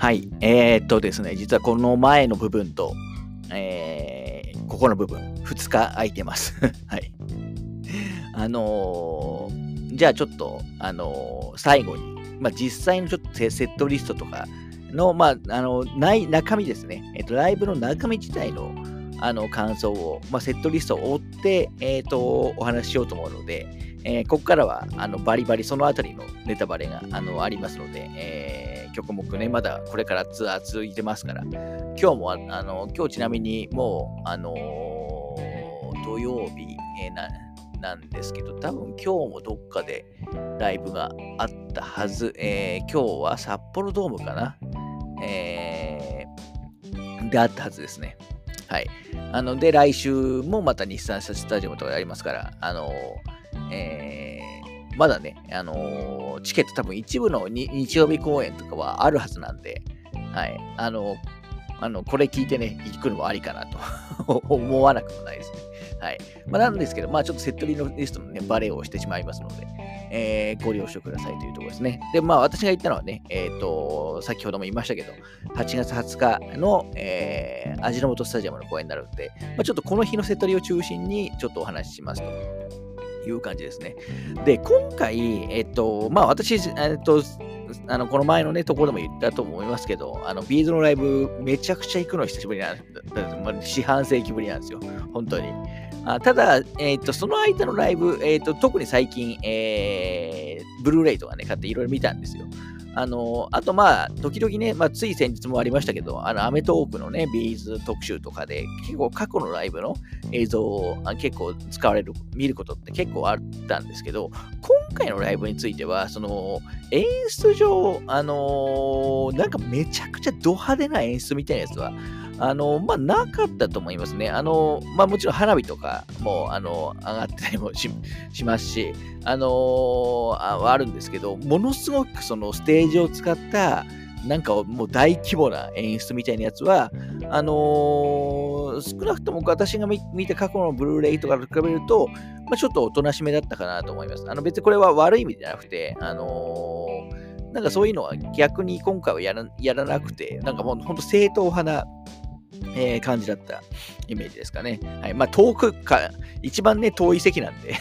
はい。えー、っとですね、実はこの前の部分と、えー、ここの部分、2日空いてます。(laughs) はい。あのー、じゃあちょっと、あのー、最後に、まあ、実際のちょっとセットリストとかの、まあ、あの、ない中身ですね。えっと、ライブの中身自体の、あの、感想を、まあ、セットリストを追って、えっ、と、お話ししようと思うので、えー、ここからは、あの、バリバリそのあたりのネタバレが、あの、ありますので、えー曲目ね、まだこれからツアー続いてますから、今日も、あの、今日ちなみにもう、あのー、土曜日、えー、な、なんですけど、多分今日もどっかでライブがあったはず。えー、今日は札幌ドームかな。えー、であったはずですね。はい。あの、で、来週もまた日産車スタジアムとかやりますから、あのえー、まだね、あのチケット多分一部の日曜日公演とかはあるはずなんで、はい。あの、あのこれ聞いてね、行くのもありかなと (laughs) 思わなくもないですね。はい。まあ、なんですけど、まあちょっとセットリリストのね、バレーをしてしまいますので、えー、ご了承くださいというところですね。で、まあ私が言ったのはね、えっ、ー、と、先ほども言いましたけど、8月20日の、えー、味の素スタジアムの公演になるので、まあ、ちょっとこの日のセットリを中心にちょっとお話ししますと。いう感じですね。で、今回、えっと、まあ私、えっと、あのこの前のね、ところでも言ったと思いますけど、あの B'zのライブ、めちゃくちゃ行くの久しぶりなんです。四半世紀ぶりなんですよ、本当に。あただ、えっ、と、その間のライブ、えっ、と、特に最近、えー、ブルーレイとかね、買っていろいろ見たんですよ。あの、あとまあ、時々ね、まあ、つい先日もありましたけど、あの、アメトークのね、 B'z特集とかで、結構過去のライブの映像を結構使われる、見ることって結構あったんですけど、今回のライブについては、その、演出上、あのー、なんかめちゃくちゃド派手な演出みたいなやつは、あの、まあ、なかったと思いますね。あの、まあ、もちろん花火とかも、あの、上がってたりもしますし、あのあ、あるんですけど、ものすごくそのステージを使った、なんかもう大規模な演出みたいなやつは、あのー、少なくとも私が見た過去のブルーレイとかと比べると、まあ、ちょっとおとなしめだったかなと思います。あの別にこれは悪い意味じゃなくて、あのー、なんかそういうのは逆に今回はやらやらなくて、なんかもう本当正統派なえー、感じだったイメージですかね。はい。まあ、遠くか、一番ね、遠い席なんで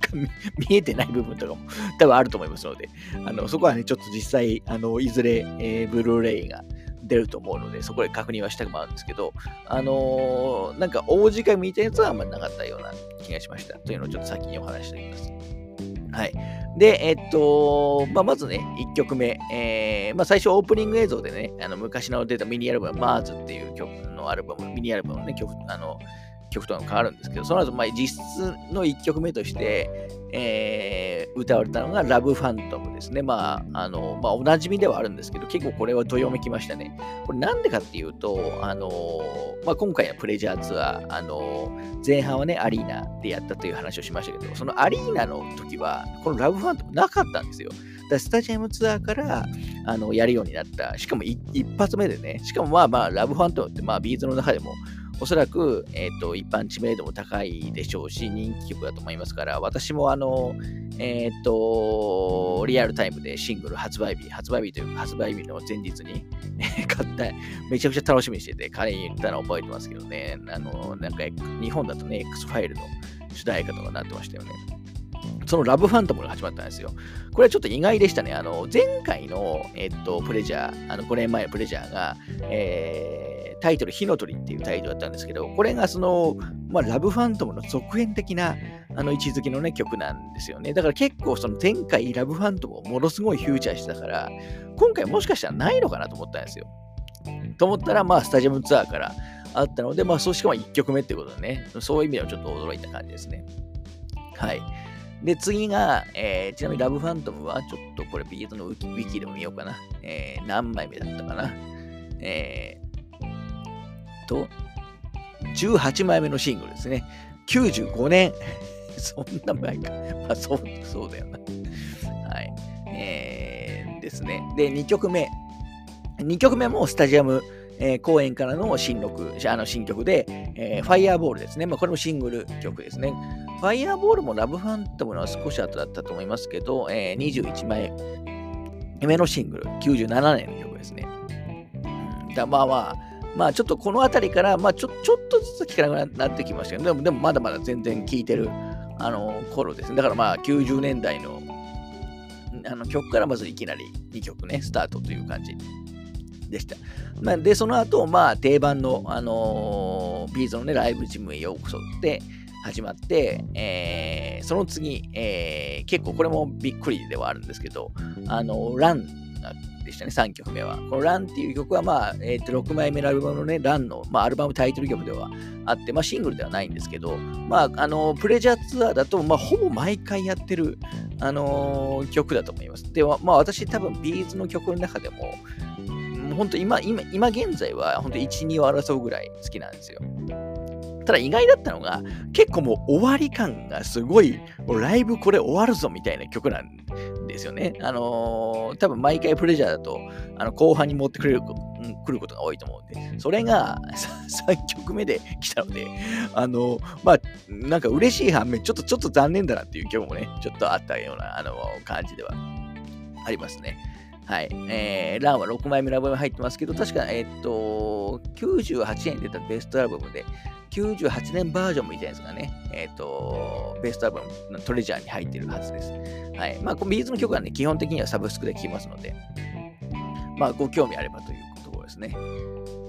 (laughs) 見えてない部分とかも多分あると思いますので、あのそこはね、ちょっと実際、あのいずれ、えー、ブルーレイが出ると思うので、そこで確認はしたくもあるんですけど、あのー、なんか大時間見たやつはあんまりなかったような気がしました。というのをちょっと先にお話しておきます。はい。で、えっと、まあ、まずね、1曲目、えー、まあ、最初オープニング映像でね、あの昔の出たミニアルバム、マーズっていう曲のアルバム、ミニアルバムのね、曲、あの、曲とか変わるんですけど、その後、まあ、実質の1曲目として、えー、歌われたのがラブファントムですね。まあ、あの、まあ、おなじみではあるんですけど、結構これはどよめきましたね。これなんでかっていうと、あの、まあ、今回のプレジャーツアー、あの、前半はね、アリーナでやったという話をしましたけど、そのアリーナの時は、このラブファントムなかったんですよ。だスタジアムツアーからあのやるようになった。しかも一発目でね、しかもまあまあ、ラブファントムって、まあ、ビーズの中でもおそらく、えーと、一般知名度も高いでしょうし、人気曲だと思いますから、私もあの、えっ、ー、と、リアルタイムでシングル発売日、発売日というか発売日の前日に (laughs) 買った、めちゃくちゃ楽しみにしてて、彼に言ったの覚えてますけどね、あの、なんか日本だとね、X ファイルの主題歌とかになってましたよね。そのラブファントムが始まったんですよ。これはちょっと意外でしたね。あの、前回の、えっと、プレジャー、あの、5年前のプレジャーが、えータイトル、火の鳥っていうタイトルだったんですけど、これがその、まあ、ラブファントムの続編的なあの位置づけのね、曲なんですよね。だから結構その前回ラブファントムをものすごいフューチャーしてたから、今回もしかしたらないのかなと思ったんですよ。と思ったら、まあ、スタジアムツアーからあったので、まあ、そうしかも1曲目ってことでね、そういう意味ではちょっと驚いた感じですね。はい。で、次が、えー、ちなみにラブファントムは、ちょっとこれビートのウィキでも見ようかな。えー、何枚目だったかな。えーと、18枚目のシングルですね。95年。(laughs) そんな前か。まあ、そう、そうだよな。はい。えー、ですね。で、2曲目。2曲目もスタジアム、えー、公演からの新録、あの新曲で、えー、ファイヤーボールですね。まあ、これもシングル曲ですね。ファイヤーボールもラブファントムのは少し後だったと思いますけど、えー、21枚目のシングル、97年の曲ですね。うん、だまあまあ、まあちょっとこの辺りから、まあちょちょっとずつ聞かなくなってきましたけど、でもでもまだまだ全然聴いてるあの頃ですね。だからまあ90年代のあの曲からまずいきなり2曲ね、スタートという感じでした。まあ、で、その後、まあ定番の、あのー、ビーズのね、ライブジムへようこそって始まって、えー、その次、えー、結構これもびっくりではあるんですけど、あの、ランでしたね、3曲目は。このランっていう曲は、まあ、えー、と6枚目のアルバムのね、ランの、まあ、アルバムタイトル曲ではあって、まあ、シングルではないんですけど、まあ、あの、プレジャーツアーだと、まあ、ほぼ毎回やってる、あのー、曲だと思います。で、まあ、私多分、ビーズの曲の中でも、本当今、今、今現在は、本当1、2を争うぐらい好きなんですよ。ただ意外だったのが、結構もう終わり感がすごい、ライブこれ終わるぞみたいな曲なんですよね。あのー、多分毎回プレジャーだと、あの後半に持ってくれる来ることが多いと思うんで、それが3曲目で来たので、あのー、まあ、なんか嬉しい反面、ちょっとちょっと残念だなっていう曲もね、ちょっとあったような、あのー、感じではありますね。はい。えー、ランは6枚目のアルバム入ってますけど、確か、えっと、98年に出たベストアルバムで、98年バージョンみたいなやつがね、えっ、と、ベストアルバムのトレジャーに入ってるはずです。はい。まあ、ビーズの曲はね、基本的にはサブスクで聴きますので、まあ、ご興味あればというところですね。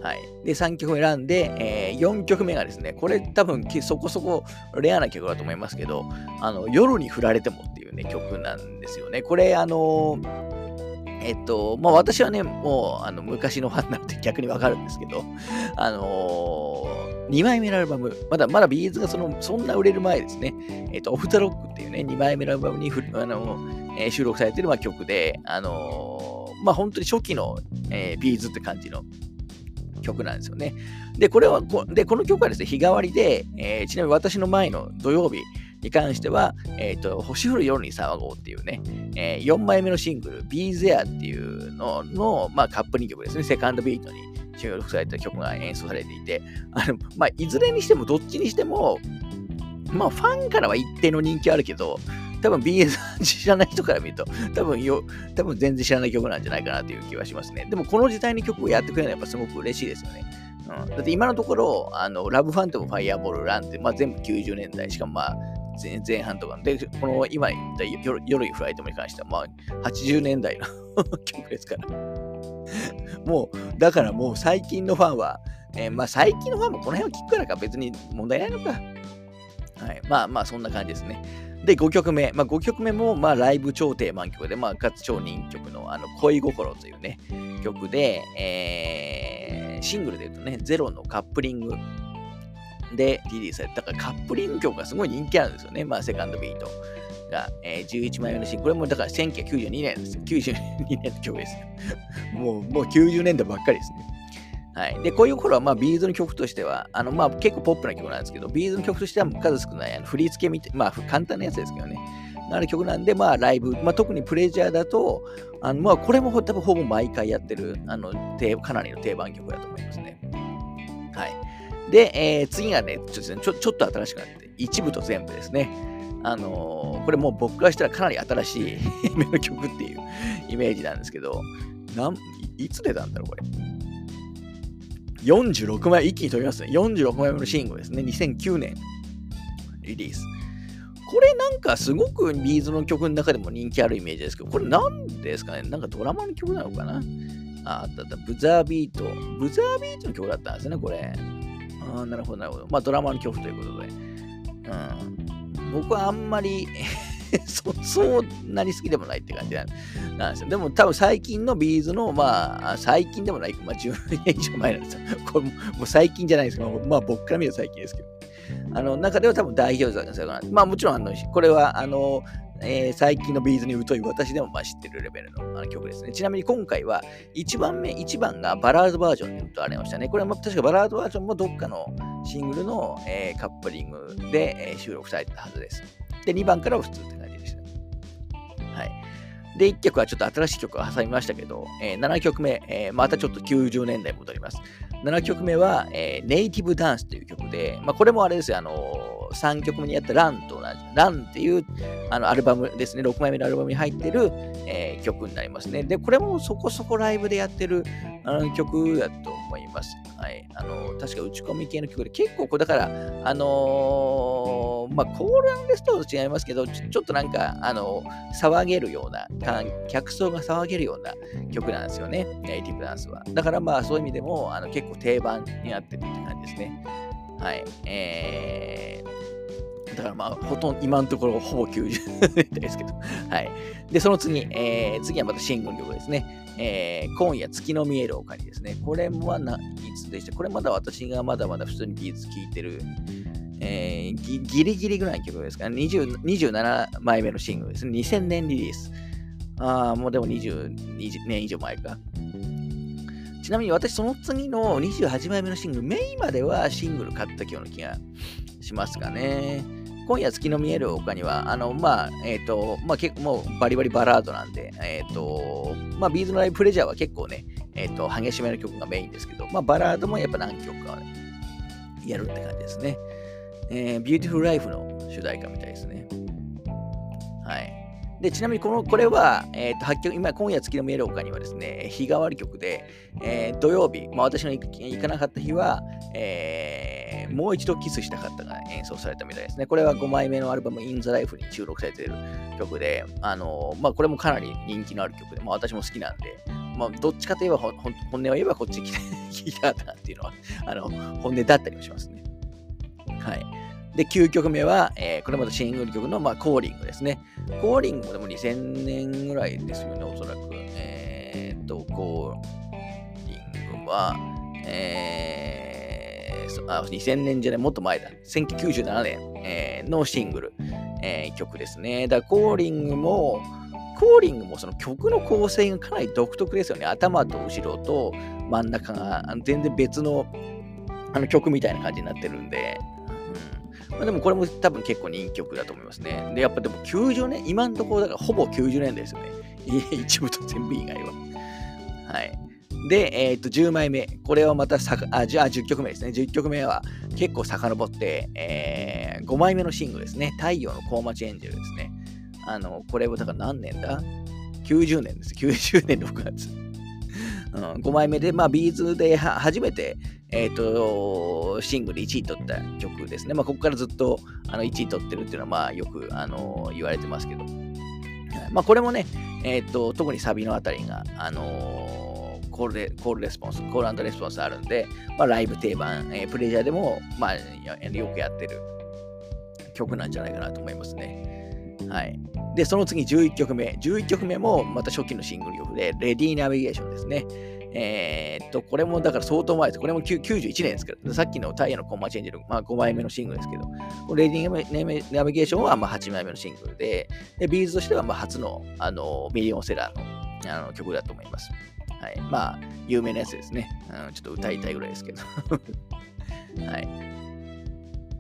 はい。で、3曲選んで、えー、4曲目がですね、これ多分そこそこレアな曲だと思いますけど、あの、夜に振られてもっていうね、曲なんですよね。これ、あのーえっと、まあ私はね、もうあの昔のファンなんて逆にわかるんですけど、あのー、2枚目のアルバム、まだまだビーズがそのそんな売れる前ですね、えっと、オフ・ザ・ロックっていうね、2枚目のアルバムにあの、えー、収録されてるまあ曲で、あのー、まあ本当に初期の、え、ビーズって感じの曲なんですよね。で、これは、こでこの曲はですね、日替わりで、え、ちなみに私の前の土曜日に関しては、えっ、ー、と、星降る夜に騒ごうっていうね、えー、4枚目のシングル、Be There っていうのの、まあ、カップリング曲ですね、セカンドビートに収録された曲が演奏されていて、あの、まあ、いずれにしても、どっちにしても、まあ、ファンからは一定の人気あるけど、多分 BS 知らない人から見ると、多分よ、多分全然知らない曲なんじゃないかなという気はしますね。でもこの時代に曲をやってくれるのはやっぱすごく嬉しいですよね。うん、だって今のところ、あの、ラブファントムファイアボールランって、まあ、全部90年代、しかもまあ、前半とかで、この今言った夜夜フライトに関しては、まあ、80年代の (laughs) 曲ですから。もう、だからもう最近のファンは、えー、まあ最近のファンもこの辺を聞くからか別に問題ないのか。はい。まあまあそんな感じですね。で、5曲目。まあ、5曲目も、まあ、ライブ超定番曲で、まあ、かつ超人気曲の、あの、恋心というね、曲で、えー、シングルで言うとね、ゼロのカップリングでリリースされた。だからカップリング曲がすごい人気あるんですよね。まあ、セカンドビートが、えー、11枚目のシングル。これもだから1992年ですよ。92年の曲ですよ。(laughs) もう、もう90年代ばっかりですね。はい。で、こういう頃は、まあ、 B'zの曲としては、あの、まあ、結構ポップな曲なんですけど、 B'zの曲としては数少ない、あの振り付けみたい、まあ、簡単なやつですけどね。ある曲なんで、まあ、ライブ、まあ、特に Pleasureだと、あのまあ、これも多分ほぼ毎回やってる、あの、かなりの定番曲だと思いますね。で、えー、次がねちょっと、ちょちょっと新しくなって、イチブトゼンブですね。あのー、これもう僕からしたらかなり新しい (laughs) 目の曲っていうイメージなんですけど、なんいつ出たんだろう、これ？46枚、一気に飛びますね。46枚目のシングルですね。2009年リリース。これなんかすごくビーズの曲の中でも人気あるイメージですけど、これ何ですかね？なんかドラマの曲なのかな？あ、あったあった。ブザービート。ブザービートの曲だったんですね、これ。あなるほど、なるほど。まあドラマの曲ということで。うん。僕はあんまり (laughs) そそうなりすぎでもないって感じなんですよ。でも多分最近の B'zの、まあ、最近でもない、まあ10年以上前なんですよ。(laughs) これもう最近じゃないですけど、まあ僕から見ると最近ですけど。あの中では多分代表作ですよ。まあもちろんあの、これはあの、えー、最近の B'zに疎い私でもまあ知ってるレベルのあの曲ですね。ちなみに今回は1番目、1番がバラードバージョンとありましたね。これは確かバラードバージョンもどっかのシングルの、えー、カップリングで、え、収録されてたはずです。で、2番からは普通って感じでした。はい。で、1曲はちょっと新しい曲を挟みましたけど、えー、7曲目、えー、またちょっと90年代戻ります。7曲目は、えー、ネイティブダンスという曲で、まあ、これもあれですよ、あの、3曲目にやったランと同じ、ランっていうあのアルバムですね、6枚目のアルバムに入ってる、えー、曲になりますね。で、これもそこそこライブでやってるあの曲だと思います。はい。あの、確か打ち込み系の曲で、結構これだから、あのまあ、コールレストと違いますけどちょ、ちょっとなんか、あの騒げるような、客層が騒げるような曲なんですよね、ネイティブダンスは。だからまあ、そういう意味でも、あの結構定番になってるって感じですね。はい。えー、だからまあ、ほとんど、今のところほぼ90年代ですけど。(laughs) はい。で、その次、えー、次はまたシングル曲ですね。えー、今夜月の見える丘にですね。これはないつでした？これまだ私がまだまだ普通にビーズ聴いてる、えー、ギリギリぐらいの曲ですか？ね。27枚目のシングルですね。2000年リリース。ああ、もうでも20 20年以上前か。ちなみに私、その次の28枚目のシングル、メインまではシングル買ったような気がしますかね。今夜月の見える丘には、あの、まあ、えっ、ー、と、まあ結構もうバリバリバラードなんで、えっ、ー、と、まあ B'zのライブ Pleasure は結構ね、えっ、ー、と、激しめの曲がメインですけど、まあバラードもやっぱ何曲かね、やるって感じですね。えー、ビューティフルライフの主題歌みたいですね。で、ちなみにこの、これは、えっ、ー、と、8曲、今、今夜月の見える丘にはですね、日替わり曲で、えー、土曜日、まあ私の行かなかった日は、えー、もう一度キスしたかったが演奏されたみたいですね。これは5枚目のアルバム In the Life に収録されている曲で、あのまあこれもかなり人気のある曲で、まあ私も好きなんで、まあどっちかといえば本音を言えばこっち来て (laughs) 聞いたかったなっていうのは、あの、本音だったりもしますね。はい。で、9曲目は、えー、これまたシングル曲の、まあ、コーリングですね。コーリングもでも2000年ぐらいですよね、おそらく。えー、っと、コーリングは、えー、あ、2000年じゃない、もっと前だ。1997年、えー、のシングル、えー、曲ですね。だコーリングも、コーリングもその曲の構成がかなり独特ですよね。頭と後ろと、真ん中が全然別のあの曲みたいな感じになってるんで、まあ、でもこれも多分結構人気曲だと思いますね。で、やっぱでも90年、今のところだからほぼ90年ですよね。(laughs) 一部と全部以外は。はい。で、えっ、と、10枚目。これはまたさあ、じゃあ10曲目ですね。10曲目は結構遡って、えー、5枚目のシングルですね。太陽のコーマチエンジェルですね。あの、これはだから何年だ ?90 年です。90年6月。うん、5枚目で、まあ、ビーズで初めて、え、ー、と、シングル1位取った曲ですね。まあ、ここからずっとあの1位取ってるっていうのは、まあ、よく、あの言われてますけど。まあ、これもね、え、ー、と、特にサビのあたりが、あの、コールレコールレスポンス、コールレスポンスあるんで、まあ、ライブ定番、え、 Pleasureでも、まあ、よくやってる曲なんじゃないかなと思いますね。はい。で、その次11曲目。11曲目もまた初期のシングル曲で、 LADY NAVIGATIONですね。えー、っと、これもだから相当前です。これも91年ですけど、さっきの太陽の Komachi Angel の、まあ、5枚目のシングルですけど、 LADY NAVIGATIONはまあ8枚目のシングルで、で B'zとしてはまあ初のあのミリオンセラーのあの曲だと思います。はい。まあ、有名なやつですね。うん、ちょっと歌いたいぐらいですけど。(laughs) はい。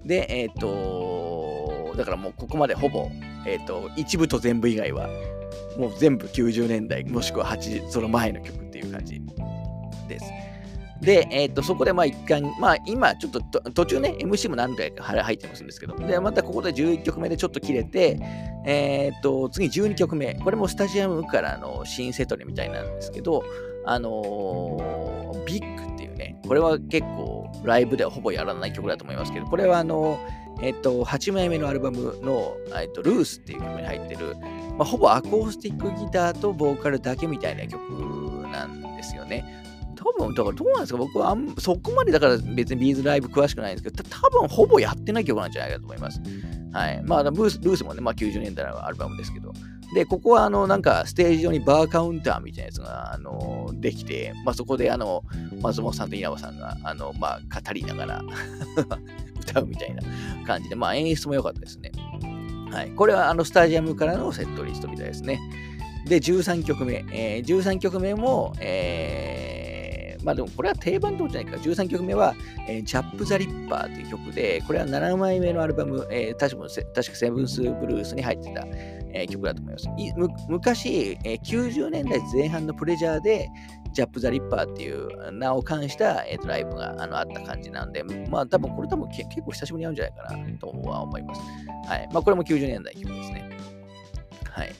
で、えー、っと、だからもうここまでほぼ、えー、っと、イチブトゼンブ以外は、もう全部90年代、もしくは8、その前の曲っていう感じです。で、え、ー、と、そこでまあ一回、まあ今ちょっと途中ね、MC も何回か入ってますんですけど、で、またここで11曲目でちょっと切れて、え、ー、と、次12曲目、これもスタジアムからの新セトリみたいなんですけど、あのー、ビッグっていうね、これは結構ライブではほぼやらない曲だと思いますけど、これはあのえっ、と、8枚目のアルバムの、えっと、ルースっていう曲に入ってる、まあ、ほぼアコースティックギターとボーカルだけみたいな曲なんですよね。多分、だからどうなんですか？僕はあんそこまでだから別にビーズライブ詳しくないんですけど、多分ほぼやってない曲なんじゃないかと思います。はい。まあ、ルースルースもね、まあ90年代のアルバムですけど。で、ここはあの、なんかステージ上にバーカウンターみたいなやつが、あの、できて、まあそこであの、松本さんと稲葉さんが、あの、まあ語りながら (laughs) 歌うみたいな感じで、まあ演出も良かったですね。はい。これはあの、スタジアムからのセットリストみたいですね。で、13曲目。えー、13曲目も、えーまあでもこれは定番ってことじゃないか。13曲目は、えー、ジャップ・ザ・リッパーという曲で、これは7枚目のアルバム、えー、確か確かセブンス・ブルースに入ってた、えー、曲だと思います。い昔、えー、90年代前半のプレジャーで、ジャップ・ザ・リッパーっていう名を冠した、えーと、ライブがあのあった感じなんで、まあ多分これ多分結構久しぶりに会うんじゃないかなとは思います。はい。まあこれも90年代曲ですね。はい。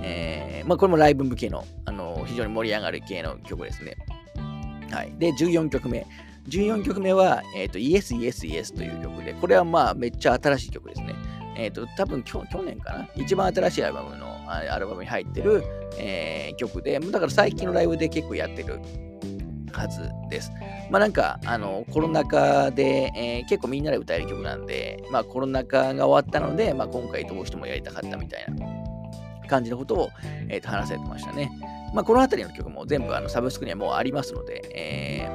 えー、まあこれもライブ向けの、あの非常に盛り上がる系の曲ですね。はい。で、14曲目。14曲目は、えっ、ー、と、Yes, Yes, Yes という曲で、これはまあ、めっちゃ新しい曲ですね。えっ、ー、と、多分去年かな？一番新しいアルバムの、アルバムに入ってる、えー、曲で、だから最近のライブで結構やってるはずです。まあなんか、あの、コロナ禍で、えー、結構みんなで歌える曲なんで、まあコロナ禍が終わったので、まあ今回どうしてもやりたかったみたいな感じのことを、えー、と話されてましたね。まあ、この辺りの曲も全部あのサブスクにはもうありますので、え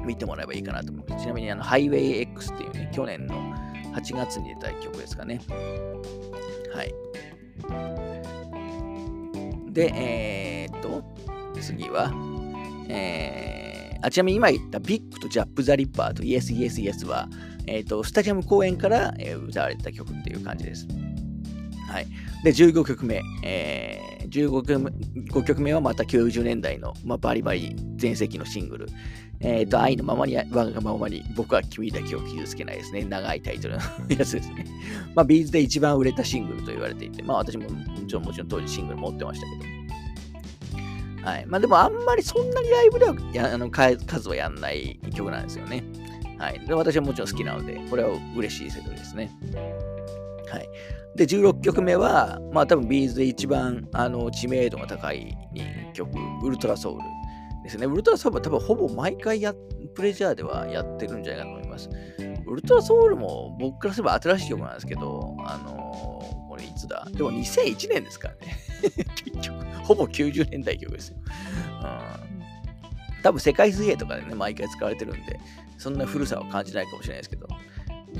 ー、見てもらえばいいかなと思います。ちなみにあの、ハイウェイ X っていうね、去年の8月に出た曲ですかね。はい。で、えー、っと、次は、えー、あちなみに今言ったビッグとジャップ・ザ・リッパーと Yes, Yes, Yes は、えー、っと、スタジアム公演から、えー、歌われた曲っていう感じです。はい。で、15曲目。えー、15曲目 ,5 曲目はまた90年代の、まあ、バリバリ全盛期のシングル。えっ、ー、と、愛のままに、我がままに、僕は君だけを傷つけないですね。長いタイトルの (laughs) やつですね。まあ、ビーズで一番売れたシングルと言われていて、まあ、私ももちろんもちろん当時シングル持ってましたけど。はい。まあ、でもあんまりそんなにライブではやあの数はやんない曲なんですよね。はい。で、私はもちろん好きなので、これは嬉しいセットですね。はい。で、16曲目は、まあ多分ビーズで一番あの知名度が高い曲、ウルトラソウルですね。ウルトラソウルは多分ほぼ毎回や、プレジャーではやってるんじゃないかと思います。ウルトラソウルも僕からすれば新しい曲なんですけど、あのー、これいつだ？でも2001年ですからね。(laughs) 結局、ほぼ90年代曲ですよ。うん、多分世界水泳とかでね、毎回使われてるんで、そんな古さは感じないかもしれないですけど、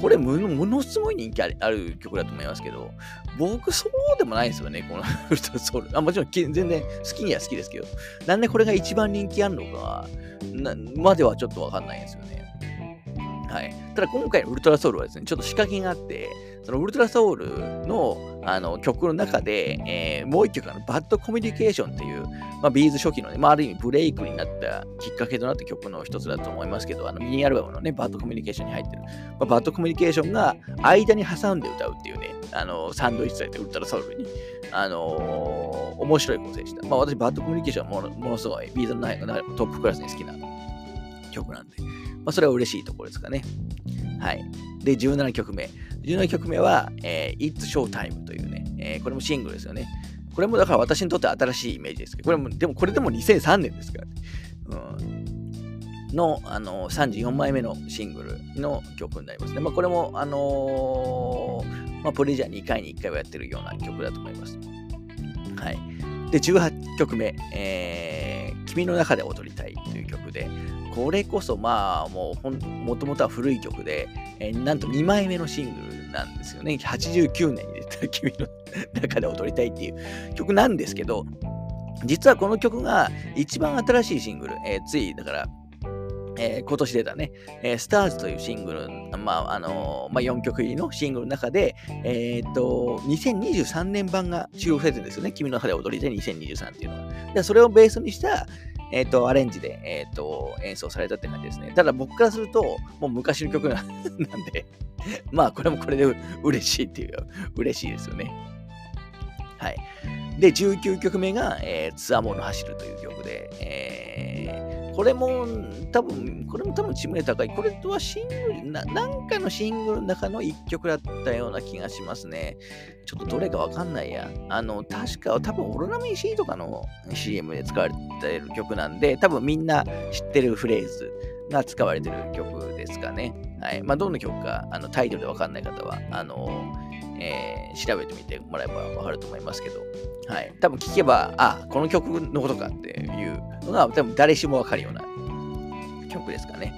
これものすごい人気ある曲だと思いますけど、僕そうでもないですよね、この (laughs) ウルトラソウル。あもちろん全然好きには好きですけど、なんでこれが一番人気あるのかまではちょっとわかんないんですよね。はい。ただ今回のウルトラソウルはですね、ちょっと仕掛けがあって、そのウルトラソウルのあの曲の中で、えー、もう一曲あの、バッドコミュニケーションっていう、まあ、 B'z初期のね、まあ、ある意味ブレイクになったきっかけとなった曲の一つだと思いますけど、あのミニアルバムのね、 BAD COMMUNICATIONに入ってる、まあ、 BAD COMMUNICATIONが間に挟んで歌うっていうね、あのサンドイッチされて ultra soul に、あのー、面白い構成した。まあ私、 BAD COMMUNICATIONはものものすごい、 B'zのトップクラスに好きな曲なんで、まあ、それは嬉しいところですかね。はい。で、17曲目。17曲目は、えー、It's Showtime というね、えー、これもシングルですよね。これもだから私にとって新しいイメージですけど、これも、でもこれでも2003年ですからね。うん、の、あの34枚目のシングルの曲になりますね。まあ、これも、あのー、まあ、プレジャー2回に1回はやってるような曲だと思います。はい。で、18曲目、えー、君の中で踊りたいという曲で、これこそまあもうほんもともとは古い曲で、えー、なんと2枚目のシングルなんですよね。89年に出た君の中で踊りたいっていう曲なんですけど、実はこの曲が一番新しいシングル、えー、ついだから、えー、今年出たね、えー、スターズというシングル、まああのー、まあ、4曲入りのシングルの中で、えー、っと、2023年版が収録されてるんですよね。君の中で踊りたい2023っていうのは。でそれをベースにした、えっ、ー、と、アレンジで、えっ、ー、と、演奏されたって感じですね。ただ僕からすると、もう昔の曲な (laughs) んでまあ、これもこれで嬉しいっていう、嬉しいですよね。はい。で、19曲目が、えー、ツアモの走るという曲で、えー、これも多分、これも多分知名高い。これとはシングルな、なんかのシングルの中の一曲だったような気がしますね。ちょっとどれかわかんないや。あの、確か、多分オロナミン C とかの CM で使われてる曲なんで、多分みんな知ってるフレーズが使われてる曲ですかね。はい。まあ、どんな曲か、あのタイトルでわかんない方は、あの、えー、調べてみてもらえばわかると思いますけど、はい。多分聞けば、あ、この曲のことかっていうのが多分誰しもわかるような曲ですかね。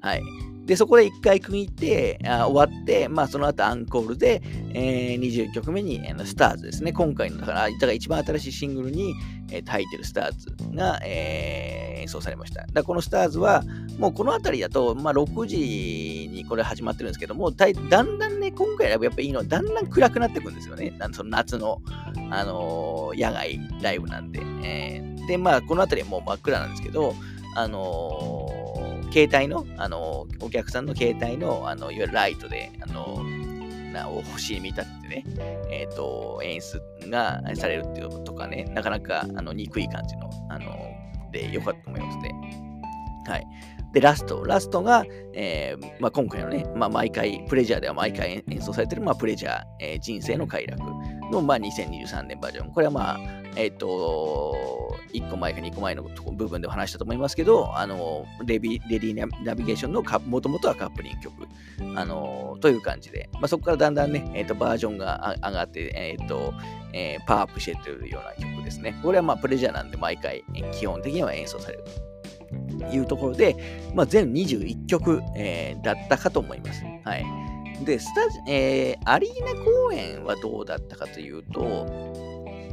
はい。で、そこで1回区切ってあ終わって、まあ、その後アンコールで、えー、20曲目に、えー、スターズですね。今回の、だから、だから一番新しいシングルに、えー、入ってるスターズが、えー、演奏されました。だこのスターズは、もうこの辺りだと、まあ、6時にこれ始まってるんですけども、だだんだんね、今回ライブやっぱいいのは、だんだん暗くなってくんですよね。なんその夏の、あのー、野外ライブなんで。えー、で、まあ、この辺りはもう真っ暗なんですけど、あのー携帯の、あの、お客さんの携帯の、あの、いわゆるライトで、あの、なを星に見立ててね、えっ、ー、と、演出がされるっていうとかね、なかなか、あの、憎い感じの、あの、で、よかったと思いますね。はい。で、ラスト。ラストが、えー、まあ、今回のね、まあ、毎回、プレジャーでは毎回演奏されてる、まあ、プレジャー、えー、人生の快楽の、まあ、2023年バージョン。これはまあ、えっ、ー、と、1個前か2個前の部分でお話したと思いますけど、あの、レビレディーナビゲーションのもともとはカップリング曲、あの、という感じで、まあ、そこからだんだんね、え、ー、と、バージョンが上がって、え、ー、と、えー、パワーアップしてってるような曲ですね。これはまあ、プレジャーなんで毎回、基本的には演奏されるというところで、まあ、全21曲、えー、だったかと思います。はい。で、スタジ、えー、アリーナ公演はどうだったかというと、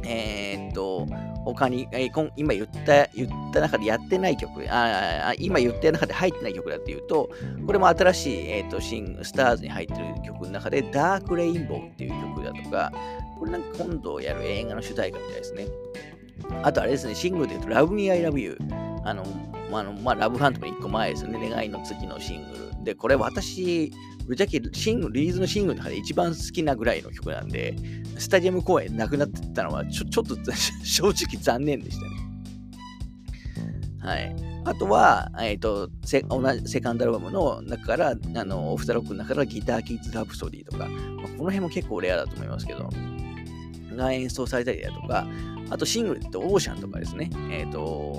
えー、っと、他に、えー、今言った、言った中でやってない曲、あ今言った中で入ってない曲だっていうと、これも新しい、えー、っと、シング、スターズに入ってる曲の中で、ダークレインボーっていう曲だとか、これなんか今度やる映画の主題歌みたいですね。あとあれですね、シングルで言うと、Love Me, I Love You。あの、まあ、のまあ、ラブファントム1個前ですよね。願いの次のシングル。で、これ私、ぶっちゃけシング、リリースのシングルの中で一番好きなぐらいの曲なんで、スタジアム公演なくなってたのはちょ (laughs) ちょっと (laughs) 正直残念でしたね。はい。あとは、えっ、ー、とセ、同じセカンドアルバムの中から、あの、オフザロックの中からギターキッズラプソディとか、まあ、この辺も結構レアだと思いますけど、が演奏されたりだとか、あとシングルってオーシャンとかですね、えっ、ー、と、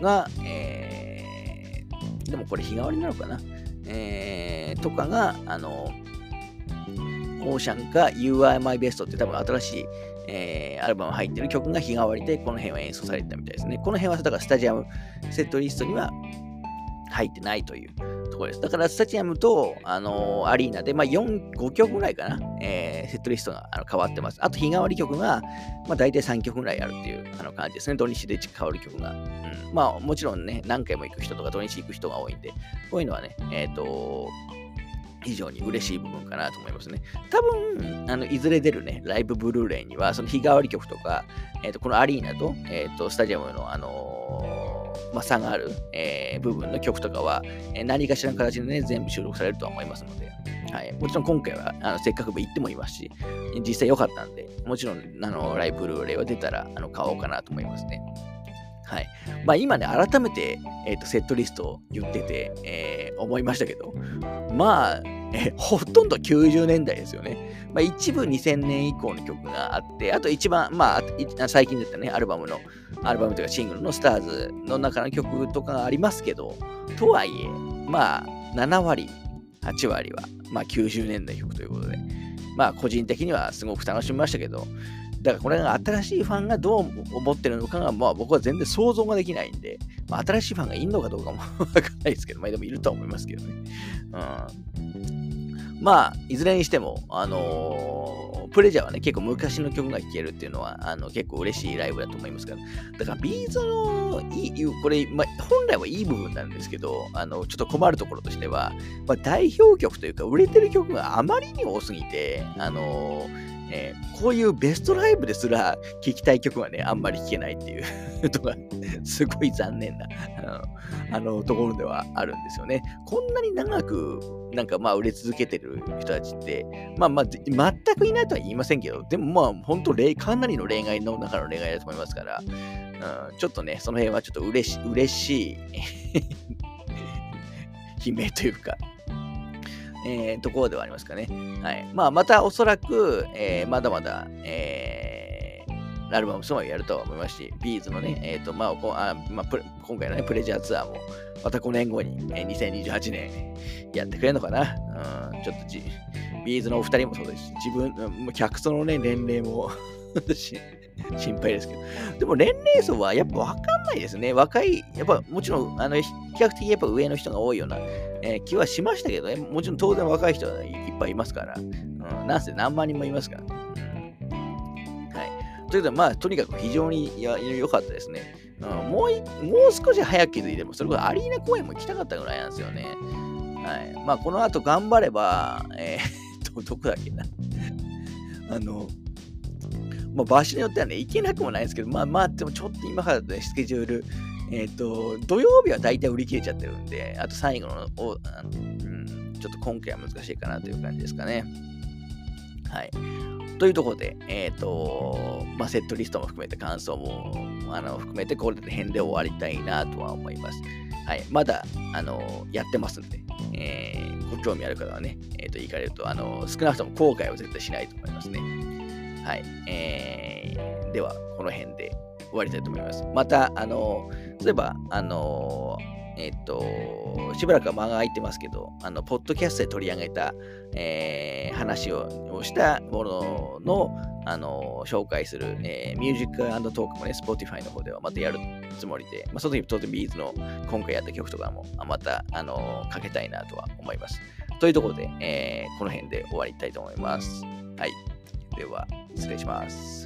が、えー、でもこれ日替わりなのかな？えー、とかが、あの、オーシャンか You Are My Best って多分新しい、えー、アルバム入ってる曲が日替わりでこの辺は演奏されてたみたいですね。この辺はだからスタジアムセットリストには入ってないというところです。だからスタジアムと、あのー、アリーナで、まあ、4、5曲ぐらいかな、えー、セットリストがあの変わってます。あと日替わり曲が、まあ、大体3曲ぐらいあるっていうあの感じですね。土日で変わる曲が。うん、まあもちろんね、何回も行く人とか土日行く人が多いんで、こういうのはね、えっ、ー、と非常に嬉しい部分かなと思いますね。多分、あのいずれ出るね、ライブブルーレイには、その日替わり曲とか、えーと、このアリーナと,、えーと、スタジアムの、あのー、まあ、差がある、えー、部分の曲とかは、えー、何かしらの形でね、全部収録されるとは思いますので、はい、もちろん今回はあのせっかく行ってもいますし、実際良かったんで、もちろんあのライブルーレイは出たらあの買おうかなと思いますね。はい。まあ今ね、改めて、えーと、セットリストを言ってて、えー、思いましたけど、まあ、え (laughs) ほとんど90年代ですよね。まあ、一部2000年以降の曲があって、あと一番、まあ、最近だったね、アルバムの、アルバムというかシングルのスターズの中の曲とかがありますけど、とはいえ、まあ、7割、8割は、まあ、90年代曲ということで、まあ、個人的にはすごく楽しみましたけど、だからこれが新しいファンがどう思ってるのかが、まあ僕は全然想像ができないんで、まあ、新しいファンがいるのかどうかも (laughs) わかんないですけど、まあでもいるとは思いますけどね。うん、まあ、いずれにしても、あのー、プレジャーはね、結構昔の曲が聴けるっていうのは、あの結構嬉しいライブだと思いますから。だから、ビーズのいい、これ、まあ、本来はいい部分なんですけど、あの、ちょっと困るところとしては、まあ、代表曲というか、売れてる曲があまりに多すぎて、あのーえー、こういうベストライブですら聴きたい曲はね、あんまり聴けないっていう (laughs) とか、すごい残念なあのところではあるんですよね。こんなに長くなんかまあ売れ続けてる人たちって、まあまあ全くいないとは言いませんけど、でもまあ本当かなりの例外の中の例外だと思いますから、うん、ちょっとね、その辺はちょっと嬉し嬉しい (laughs) 悲鳴というか、えー、ところではありますかね。はい。まあ、またおそらく、えー、まだまだ、えー、アルバムスもやるとは思いますし、 B'z のね、えっ、ー、と、まあ、あまあ、今回のね、 Pleasure ツアーも、また5年後に、えー、2028年やってくれるのかな。うん、ちょっとじ、 B'z のお二人もそうですし、自分、客層のね、年齢も (laughs) (laughs) 心配ですけど。でも年齢層はやっぱ分かんないですね。若い、やっぱもちろん、あの、比較的やっぱ上の人が多いような、えー、気はしましたけどね。もちろん当然若い人はいっぱいいますから。うん、なんせ何万人もいますから、はい。ということで、まあ、とにかく非常に良かったですね。うん、もうもう少し早く気づいても、それこそアリーナ公演も行きたかったぐらいなんですよね。はい。まあ、この後頑張れば、えー、(laughs) ど、どこだっけな。(laughs) あの、まあ、場所によってはね、行けなくもないですけど、まあまあ、でもちょっと今からね、スケジュール、えっ、ー、と、土曜日は大体売り切れちゃってるんで、あと最後の、おあのうん、ちょっと今回は難しいかなという感じですかね。はい。というところで、えっ、ー、と、まあ、セットリストも含めて感想もあの含めて、これで編で終わりたいなとは思います。はい。まだ、あの、やってますんで、えー、ご興味ある方はね、えっ、ー、と、行かれると、あの、少なくとも後悔は絶対しないと思いますね。はい。えー、では、この辺で終わりたいと思います。また、あの、例えば、あの、えっと、しばらくは間が空いてますけど、あの、ポッドキャストで取り上げた、えー、話をしたものの、あの、紹介する、えー、 Music Talk もね、Spotify の方ではまたやるつもりで、まあ、その時当然 B'z の今回やった曲とかも、また、あの、かけたいなとは思います。というところで、えー、この辺で終わりたいと思います。はい。では、失礼します。